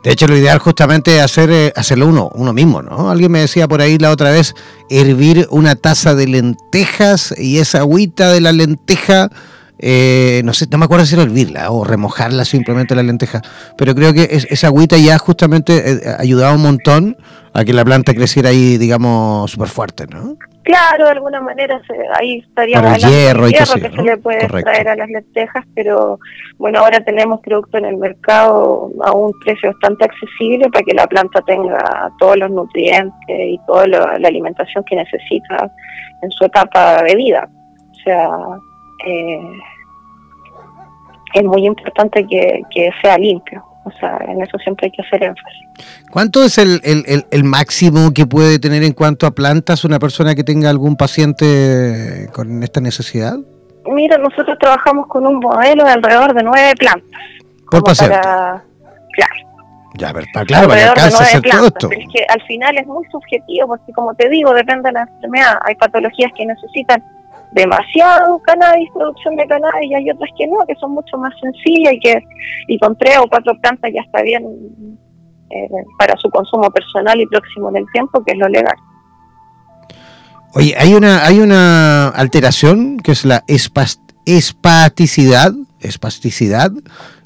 De hecho, lo ideal justamente es hacer, eh, hacerlo uno, uno mismo, ¿no? Alguien me decía por ahí la otra vez, hervir una taza de lentejas y esa agüita de la lenteja, eh, no sé, no me acuerdo si era hervirla o remojarla simplemente la lenteja, pero creo que esa agüita ya justamente eh, ayudaba un montón a que la planta creciera ahí, digamos, súper fuerte, ¿no? Claro, de alguna manera ahí estaría el hierro, que se le puede traer a las lentejas, pero bueno, ahora tenemos producto en el mercado a un precio bastante accesible para que la planta tenga todos los nutrientes y toda la alimentación que necesita en su etapa de vida. O sea, eh, es muy importante que, que sea limpio. O sea, en eso siempre hay que hacer énfasis. ¿Cuánto es el, el, el, máximo que puede tener en cuanto a plantas una persona que tenga algún paciente con esta necesidad? Mira, nosotros trabajamos con un modelo de alrededor de nueve plantas. ¿Por paciente? claro. Ya, ver, está claro, para que hacer todo esto. Pero es que al final es muy subjetivo, porque como te digo, depende de la enfermedad. Hay patologías que necesitan demasiado cannabis, producción de cannabis, y hay otras que no, que son mucho más sencillas y que y con tres o cuatro plantas ya está bien eh, para su consumo personal y próximo en el tiempo, que es lo legal. Oye, hay una, hay una alteración que es la espasticidad, espasticidad,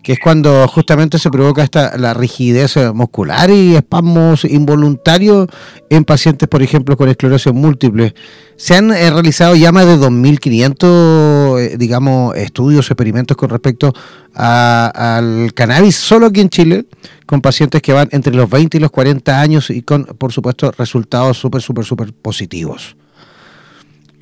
que es cuando justamente se provoca esta la rigidez muscular y espasmos involuntarios en pacientes, por ejemplo, con esclerosis múltiple. Se han eh, realizado ya más de 2.500, eh, digamos, estudios, experimentos con respecto al cannabis solo aquí en Chile, con pacientes que van entre los 20 y los 40 años y con, por supuesto, resultados súper, súper, súper positivos.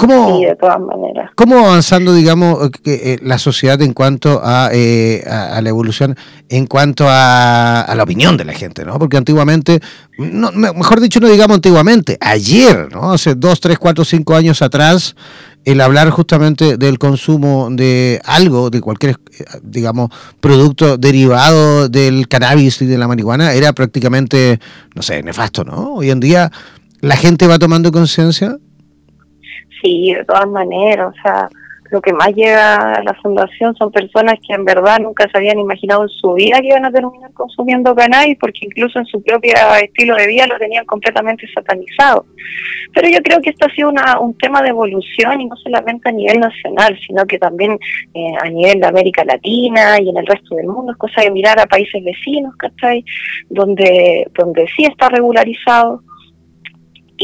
¿Cómo, de todas maneras. ¿Cómo avanzando, digamos, que, eh, la sociedad en cuanto eh, a, a, la evolución, en cuanto a, a, la opinión de la gente, ¿no? Porque antiguamente, no, mejor dicho, no digamos antiguamente, ayer, ¿no? Hace dos, tres, cuatro, cinco años atrás, el hablar justamente del consumo de algo, de cualquier, digamos, producto derivado del cannabis y de la marihuana, era prácticamente, no sé, nefasto, ¿no? Hoy en día la gente va tomando conciencia Sí, de todas maneras, o sea, lo que más llega a la fundación son personas que en verdad nunca se habían imaginado en su vida que iban a terminar consumiendo cannabis, porque incluso en su propio estilo de vida lo tenían completamente satanizado. Pero yo creo que esto ha sido una, un tema de evolución y no solamente a nivel nacional, sino que también eh, a nivel de América Latina y en el resto del mundo. Es cosa de mirar a países vecinos, ¿cachai? Donde, donde sí está regularizado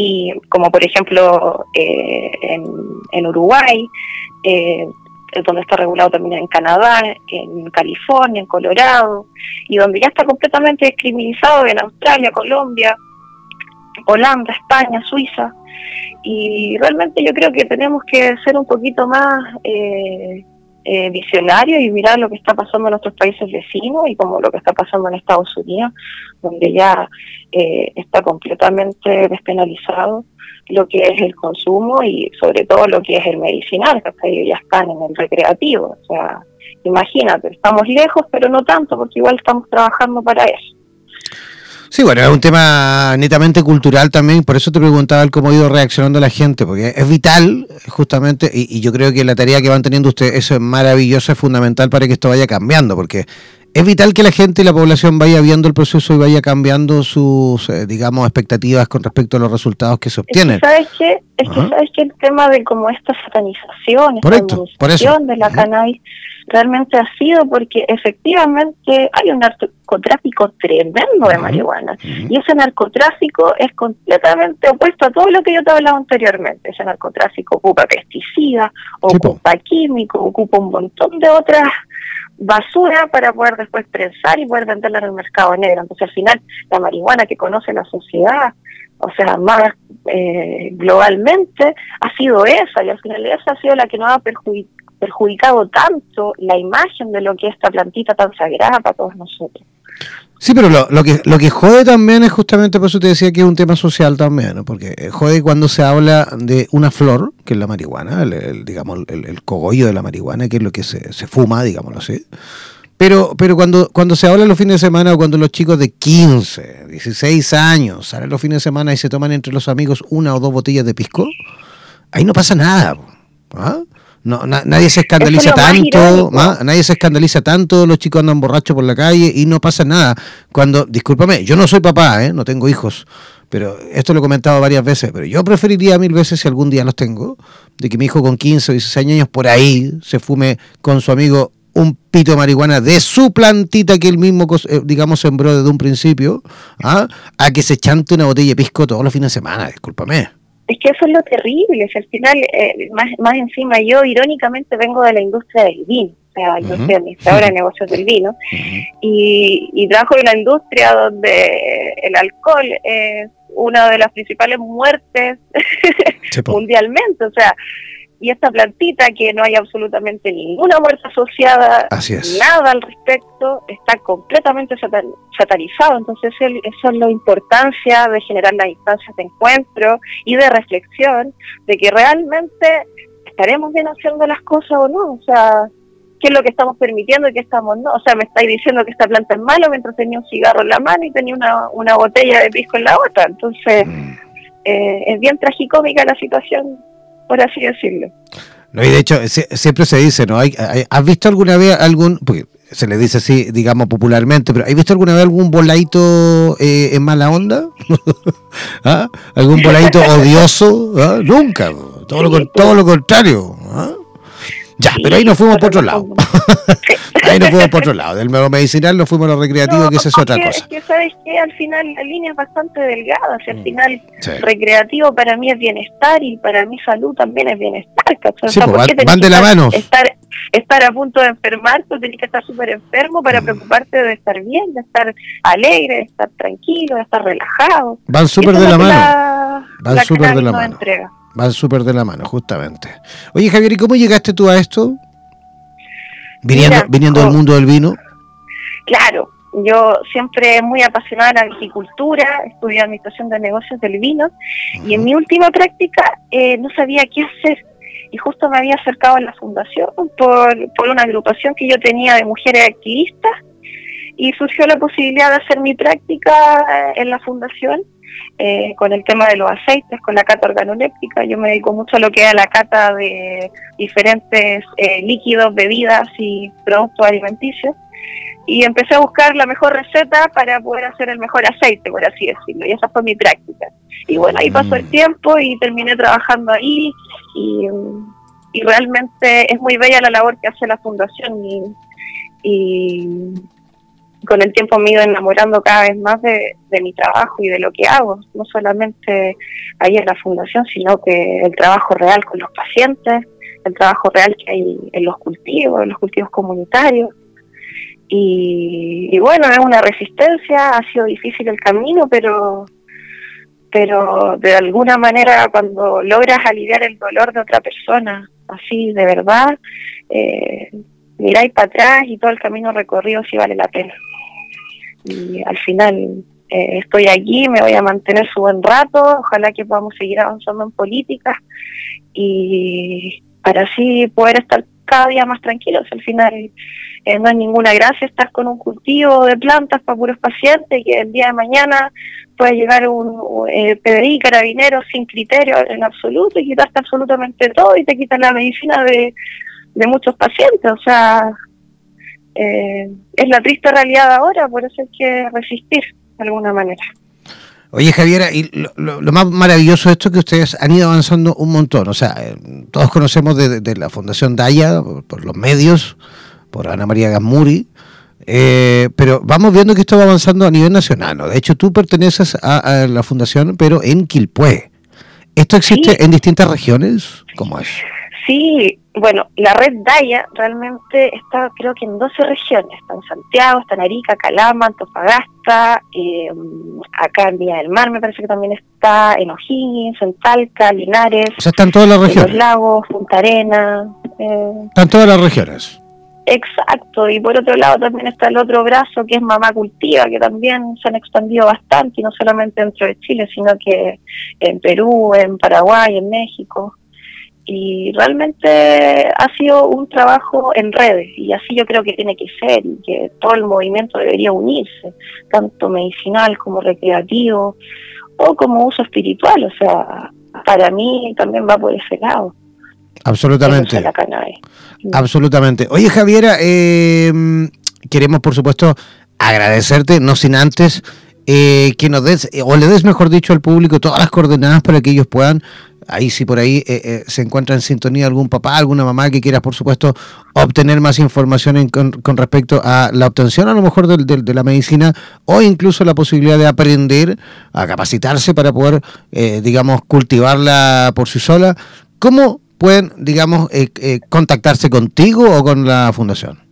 y como por ejemplo eh, en, Uruguay, eh, donde está regulado también en Canadá, en California, en Colorado, y donde ya está completamente descriminalizado en Australia, Colombia, Holanda, España, Suiza. Y realmente yo creo que tenemos que ser un poquito más eh, eh, visionarios y mirar lo que está pasando en nuestros países vecinos y como lo que está pasando en Estados Unidos, donde ya eh, está completamente despenalizado lo que es el consumo y sobre todo lo que es el medicinal, que ya están en el recreativo. O sea, imagínate, estamos lejos, pero no tanto, porque igual estamos trabajando para eso. Sí, bueno, es un tema netamente cultural también, por eso te preguntaba cómo ha ido reaccionando la gente, porque es vital, justamente, y, yo creo que la tarea que van teniendo ustedes, eso es maravilloso, es fundamental para que esto vaya cambiando, porque es vital que la gente y la población vaya viendo el proceso y vaya cambiando sus, eh, digamos, expectativas con respecto a los resultados que se obtienen. Es que, ¿Sabes qué? Es que, ¿sabes qué? El tema de como esta satanización, esta administración de la cannabis, realmente ha sido porque efectivamente hay un narcotráfico tremendo de marihuana. Y ese narcotráfico es completamente opuesto a todo lo que yo te hablaba anteriormente. Ese narcotráfico ocupa pesticidas, ocupa químicos, ocupa un montón de otras basura para poder después prensar y poder venderla en el mercado negro. Entonces al final la marihuana que conoce la sociedad, o sea, más eh, globalmente, ha sido esa y al final esa ha sido la que nos ha perjudicado tanto la imagen de lo que es esta plantita tan sagrada para todos nosotros. Sí, pero lo, que, lo que jode también es justamente por eso te decía que es un tema social también, ¿no? porque eh, jode cuando se habla de una flor, que es la marihuana, el, digamos, el, cogollo de la marihuana, que es lo que se, se fuma, digámoslo así. Pero, pero cuando, cuando se habla los fines de semana o cuando los chicos de 15, 16 años salen los fines de semana y se toman entre los amigos una o dos botellas de pisco, ahí no pasa nada. ¿ah? No, nadie se escandaliza tanto, nadie se escandaliza tanto, los chicos andan borrachos por la calle y no pasa nada. Cuando, discúlpame, yo no soy papá, ¿eh? no tengo hijos, pero esto lo he comentado varias veces, pero yo preferiría mil veces, si algún día los tengo, de que mi hijo con 15 o 16 años por ahí se fume con su amigo un pito de marihuana de su plantita que él mismo, eh, digamos, sembró desde un principio, ¿ah? a que se chante una botella de pisco todos los fines de semana, discúlpame. Es que eso es lo terrible, es al final, eh, más, más encima, yo irónicamente vengo de la industria del vino, o sea, yo soy administradora de negocios del vino, y, y trabajo en la industria donde el alcohol es una de las principales muertes mundialmente, o sea, y esta plantita que no hay absolutamente ninguna muerte asociada, nada al respecto, está completamente satanizado. Entonces eso es la importancia de generar las instancias de encuentro y de reflexión de que realmente estaremos bien haciendo las cosas o no. O sea, qué es lo que estamos permitiendo y qué estamos no. O sea, me estáis diciendo que esta planta es mala mientras tenía un cigarro en la mano y tenía una, una botella de pisco en la otra. Entonces, mm. eh, es bien tragicómica la situación por así decirlo. No, y de hecho, siempre se dice, ¿no? Hay, ¿Has visto alguna vez algún, porque se le dice así, digamos popularmente, pero ¿has visto alguna vez algún voladito eh, en mala onda? ¿Ah? ¿Algún voladito odioso? ¿Ah? Nunca, todo, lo, todo lo contrario. ¿ah? Ya, pero ahí nos fuimos por otro lado. ahí nos fuimos por otro lado. Del medio medicinal nos fuimos a lo recreativo, que eso es otra cosa. Es que, ¿sabes que Al final la línea es bastante delgada. O sea, al mm, final, recreativo para mí es bienestar y para mi salud también es bienestar. Sí, pues, van, de la mano. Estar, estar a punto de enfermar, tú tienes que estar súper enfermo para mm. preocuparte de estar bien, de estar alegre, de estar tranquilo, de estar relajado. Van súper de la mano. van súper de la mano. Entrega. Van súper de la mano, justamente. Oye, Javier, ¿y cómo llegaste tú a esto? Viniendo, viniendo del mundo del vino. Claro, yo siempre muy apasionada de la agricultura, estudié administración de negocios del vino y en mi última práctica eh, no sabía qué hacer y justo me había acercado a la fundación por, por una agrupación que yo tenía de mujeres activistas y surgió la posibilidad de hacer mi práctica en la fundación eh, con el tema de los aceites, con la cata organoléptica. Yo me dedico mucho a lo que es la cata de diferentes eh, líquidos, bebidas y productos alimenticios. Y empecé a buscar la mejor receta para poder hacer el mejor aceite, por así decirlo. Y esa fue mi práctica. Y bueno, ahí pasó el mm. tiempo y terminé trabajando ahí. Y, y realmente es muy bella la labor que hace la fundación. y, y con el tiempo me he ido enamorando cada vez más de, mi trabajo y de lo que hago, no solamente ahí en la fundación, sino que el trabajo real con los pacientes, el trabajo real que hay en los cultivos, en los cultivos comunitarios. Y, bueno, es una resistencia, ha sido difícil el camino, pero pero de alguna manera cuando logras aliviar el dolor de otra persona, así de verdad, eh, miráis para atrás y todo el camino recorrido sí vale la pena. Y al final eh, estoy aquí, me voy a mantener su buen rato, ojalá que podamos seguir avanzando en política y para así poder estar cada día más tranquilos. Al final eh, no hay ninguna gracia estar con un cultivo de plantas para puros pacientes que el día de mañana puede llegar un eh, PDI, sin criterio en absoluto y quitarte absolutamente todo y te quitan la medicina de, de muchos pacientes. O sea, eh, es la triste realidad ahora, por eso hay que resistir de alguna manera. Oye, Javiera, y lo, más maravilloso de esto es que ustedes han ido avanzando un montón. O sea, eh, todos conocemos de, la Fundación Daya, por, los medios, por Ana María Gasmuri, eh, pero vamos viendo que esto va avanzando a nivel nacional. ¿no? De hecho, tú perteneces a, la Fundación, pero en Quilpué. ¿Esto existe en distintas regiones? ¿Cómo es? Sí, bueno, la red DAIA realmente está creo que en 12 regiones. Está en Santiago, está en Arica, Calama, Antofagasta, eh, acá en Villa del Mar me parece que también está, en O'Higgins, en Talca, Linares. O sea, están todas las regiones. En los lagos, Punta Arena. Eh. Están todas las regiones. Exacto, y por otro lado también está el otro brazo que es Mamá Cultiva, que también se han expandido bastante, y no solamente dentro de Chile, sino que en Perú, en Paraguay, en México y realmente ha sido un trabajo en redes y así yo creo que tiene que ser y que todo el movimiento debería unirse, tanto medicinal como recreativo o como uso espiritual, o sea, para mí también va por ese lado. Absolutamente. Absolutamente. Oye, Javiera, eh, queremos por supuesto agradecerte, no sin antes eh, que nos des, o le des, mejor dicho, al público todas las coordenadas para que ellos puedan ahí si por ahí eh, eh, se encuentra en sintonía algún papá, alguna mamá que quiera, por supuesto, obtener más información con, respecto a la obtención a lo mejor de, la medicina o incluso la posibilidad de aprender a capacitarse para poder, eh, digamos, cultivarla por sí sola, ¿cómo pueden, digamos, contactarse contigo o con la fundación?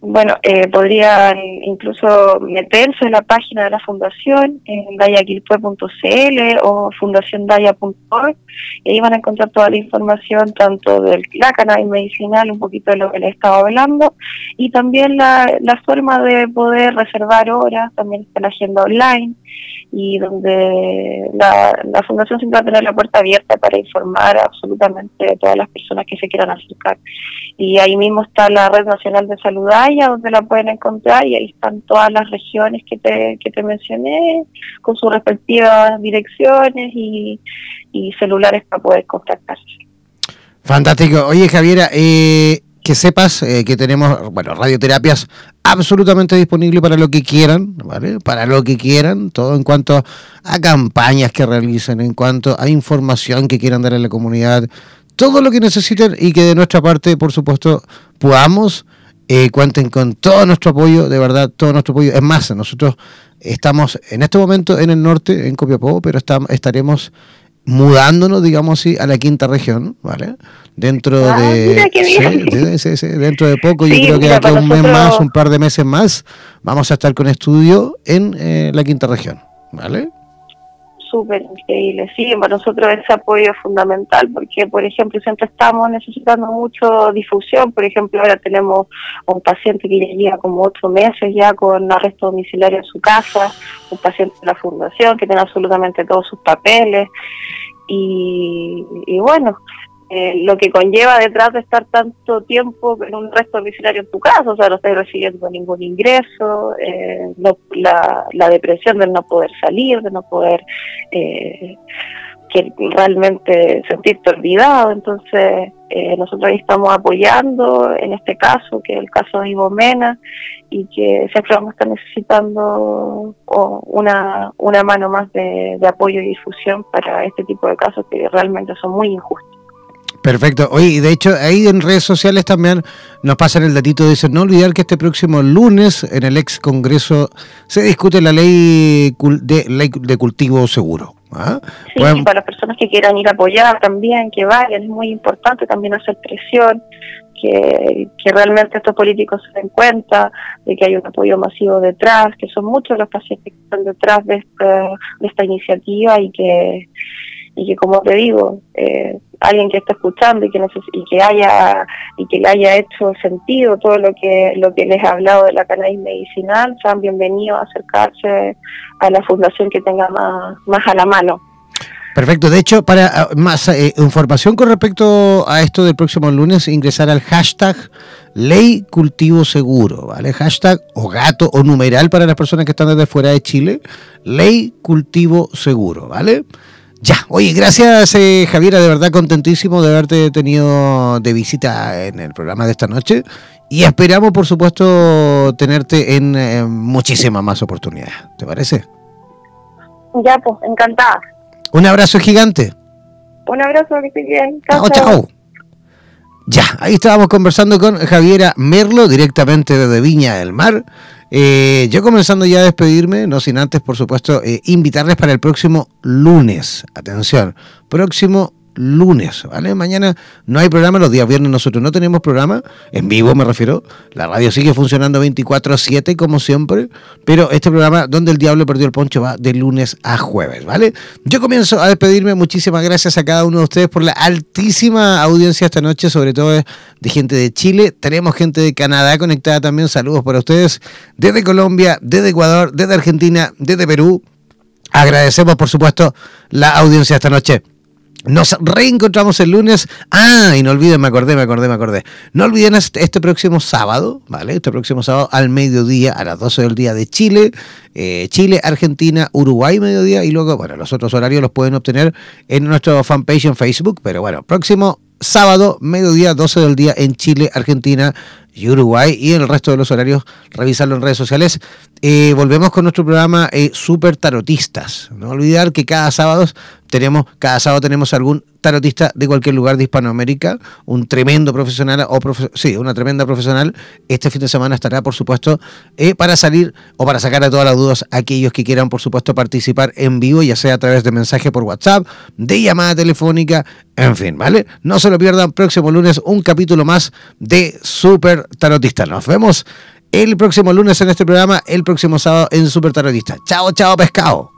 Bueno, eh, podrían incluso meterse en la página de la fundación, en dayaquilpue.cl o fundaciondaya.org, y ahí van a encontrar toda la información, tanto de la cannabis medicinal, un poquito de lo que les estaba hablando, y también la, forma de poder reservar horas, también está la agenda online, y donde la, la fundación siempre va a tener la puerta abierta para informar absolutamente a todas las personas que se quieran acercar. Y ahí mismo está la Red Nacional de Salud AYA, donde la pueden encontrar, y ahí están todas las regiones que te, que te mencioné, con sus respectivas direcciones y, y celulares para poder contactarse. Fantástico. Oye, Javiera, eh, que sepas eh, que tenemos, bueno, radioterapias absolutamente disponibles para lo que quieran, ¿vale? Para lo que quieran, todo en cuanto a campañas que realicen, en cuanto a información que quieran dar a la comunidad, todo lo que necesiten y que de nuestra parte, por supuesto, podamos, eh, cuenten con todo nuestro apoyo, de verdad, todo nuestro apoyo. Es más, nosotros estamos en este momento en el norte, en Copiapó, pero estamos, estaremos mudándonos, digamos así, a la quinta región, ¿vale? Dentro ah, de sí, sí, dentro de poco, yo creo que aquí un mes más, un par de meses más, vamos a estar con estudio en eh, la quinta región, ¿vale? Súper increíble. Sí, para nosotros ese apoyo es fundamental porque, por ejemplo, siempre estamos necesitando mucho difusión. Por ejemplo, ahora tenemos un paciente que ya lleva como ocho meses ya con arresto domiciliario en su casa, un paciente de la fundación que tiene absolutamente todos sus papeles. Y, y bueno, eh, lo que conlleva detrás de estar tanto tiempo en un resto domiciliario en tu casa, o sea, no estás recibiendo ningún ingreso, eh, la, depresión de no poder salir, de no poder eh, realmente sentirte olvidado. Entonces, eh, nosotros ahí estamos apoyando, en este caso, que es el caso de Ibomena, y que siempre vamos a estar necesitando una, mano más de apoyo y difusión para este tipo de casos que realmente son muy injustos. Perfecto. Oye, y de hecho, ahí en redes sociales también nos pasan el datito. Dicen, no olvidar que este próximo lunes en el ex Congreso se discute la ley de, ley de cultivo seguro. ¿ah? Sí, y para las personas que quieran ir a apoyar también, que vayan, es muy importante también hacer presión, que, que realmente estos políticos se den cuenta de que hay un apoyo masivo detrás, que son muchos los pacientes que están detrás de esta, de esta iniciativa y que, y que como te digo, eh, alguien que está escuchando y que y que haya y que le haya hecho sentido todo lo que lo que les he hablado de la cannabis medicinal, sean bienvenidos a acercarse a la fundación que tenga más, más a la mano. Perfecto. De hecho, para ah, más eh, información con respecto a esto del próximo lunes, ingresar al hashtag Ley Cultivo Seguro, ¿vale? Hashtag o gato o numeral para las personas que están desde fuera de Chile. Ley Cultivo Seguro, ¿vale? Ya, oye, gracias eh, Javiera, de verdad contentísimo de haberte tenido de visita en el programa de esta noche y esperamos por supuesto tenerte en muchísimas más oportunidades, ¿te parece? Ya, pues, encantada. Un abrazo gigante. Un abrazo, que estés bien. Chao, chao. Ya, ahí estábamos conversando con Javiera Merlo, directamente desde Viña del Mar. Eh, yo comenzando ya a despedirme, no sin antes, por supuesto, eh, invitarles para el próximo lunes. Atención, próximo lunes, ¿vale? Mañana no hay programa, los días viernes nosotros no tenemos programa, en vivo me refiero, la radio sigue funcionando 24/7 como siempre, pero este programa donde el diablo perdió el poncho va de lunes a jueves, ¿vale? Yo comienzo a despedirme, muchísimas gracias a cada uno de ustedes por la altísima audiencia esta noche, sobre todo de gente de Chile, tenemos gente de Canadá conectada también, saludos para ustedes, desde Colombia, desde Ecuador, desde Argentina, desde Perú. Agradecemos, por supuesto, la audiencia esta noche. Nos reencontramos el lunes. Ah, y no olviden, me acordé, me acordé, me acordé. No olviden este, próximo sábado, ¿vale? Este próximo sábado al mediodía, a las 12 del día de Chile. Eh, Chile, Argentina, Uruguay, mediodía. Y luego, bueno, los otros horarios los pueden obtener en nuestro fanpage en Facebook. Pero bueno, próximo sábado, mediodía, 12 del día en Chile, Argentina, y Uruguay y en el resto de los horarios revisarlo en redes sociales. Eh, volvemos con nuestro programa eh, Super Tarotistas. No olvidar que cada sábado tenemos, cada sábado tenemos algún tarotista de cualquier lugar de Hispanoamérica, un tremendo profesional, o sí, una tremenda profesional. Este fin de semana estará, por supuesto, eh, para salir o para sacar a todas las dudas aquellos que quieran, por supuesto, participar en vivo, ya sea a través de mensaje por WhatsApp, de llamada telefónica, en fin, ¿vale? No se lo pierdan, próximo lunes un capítulo más de Super Tarotista. Nos vemos el próximo lunes en este programa, el próximo sábado en Super Tarotista. Chao, chao, pescado.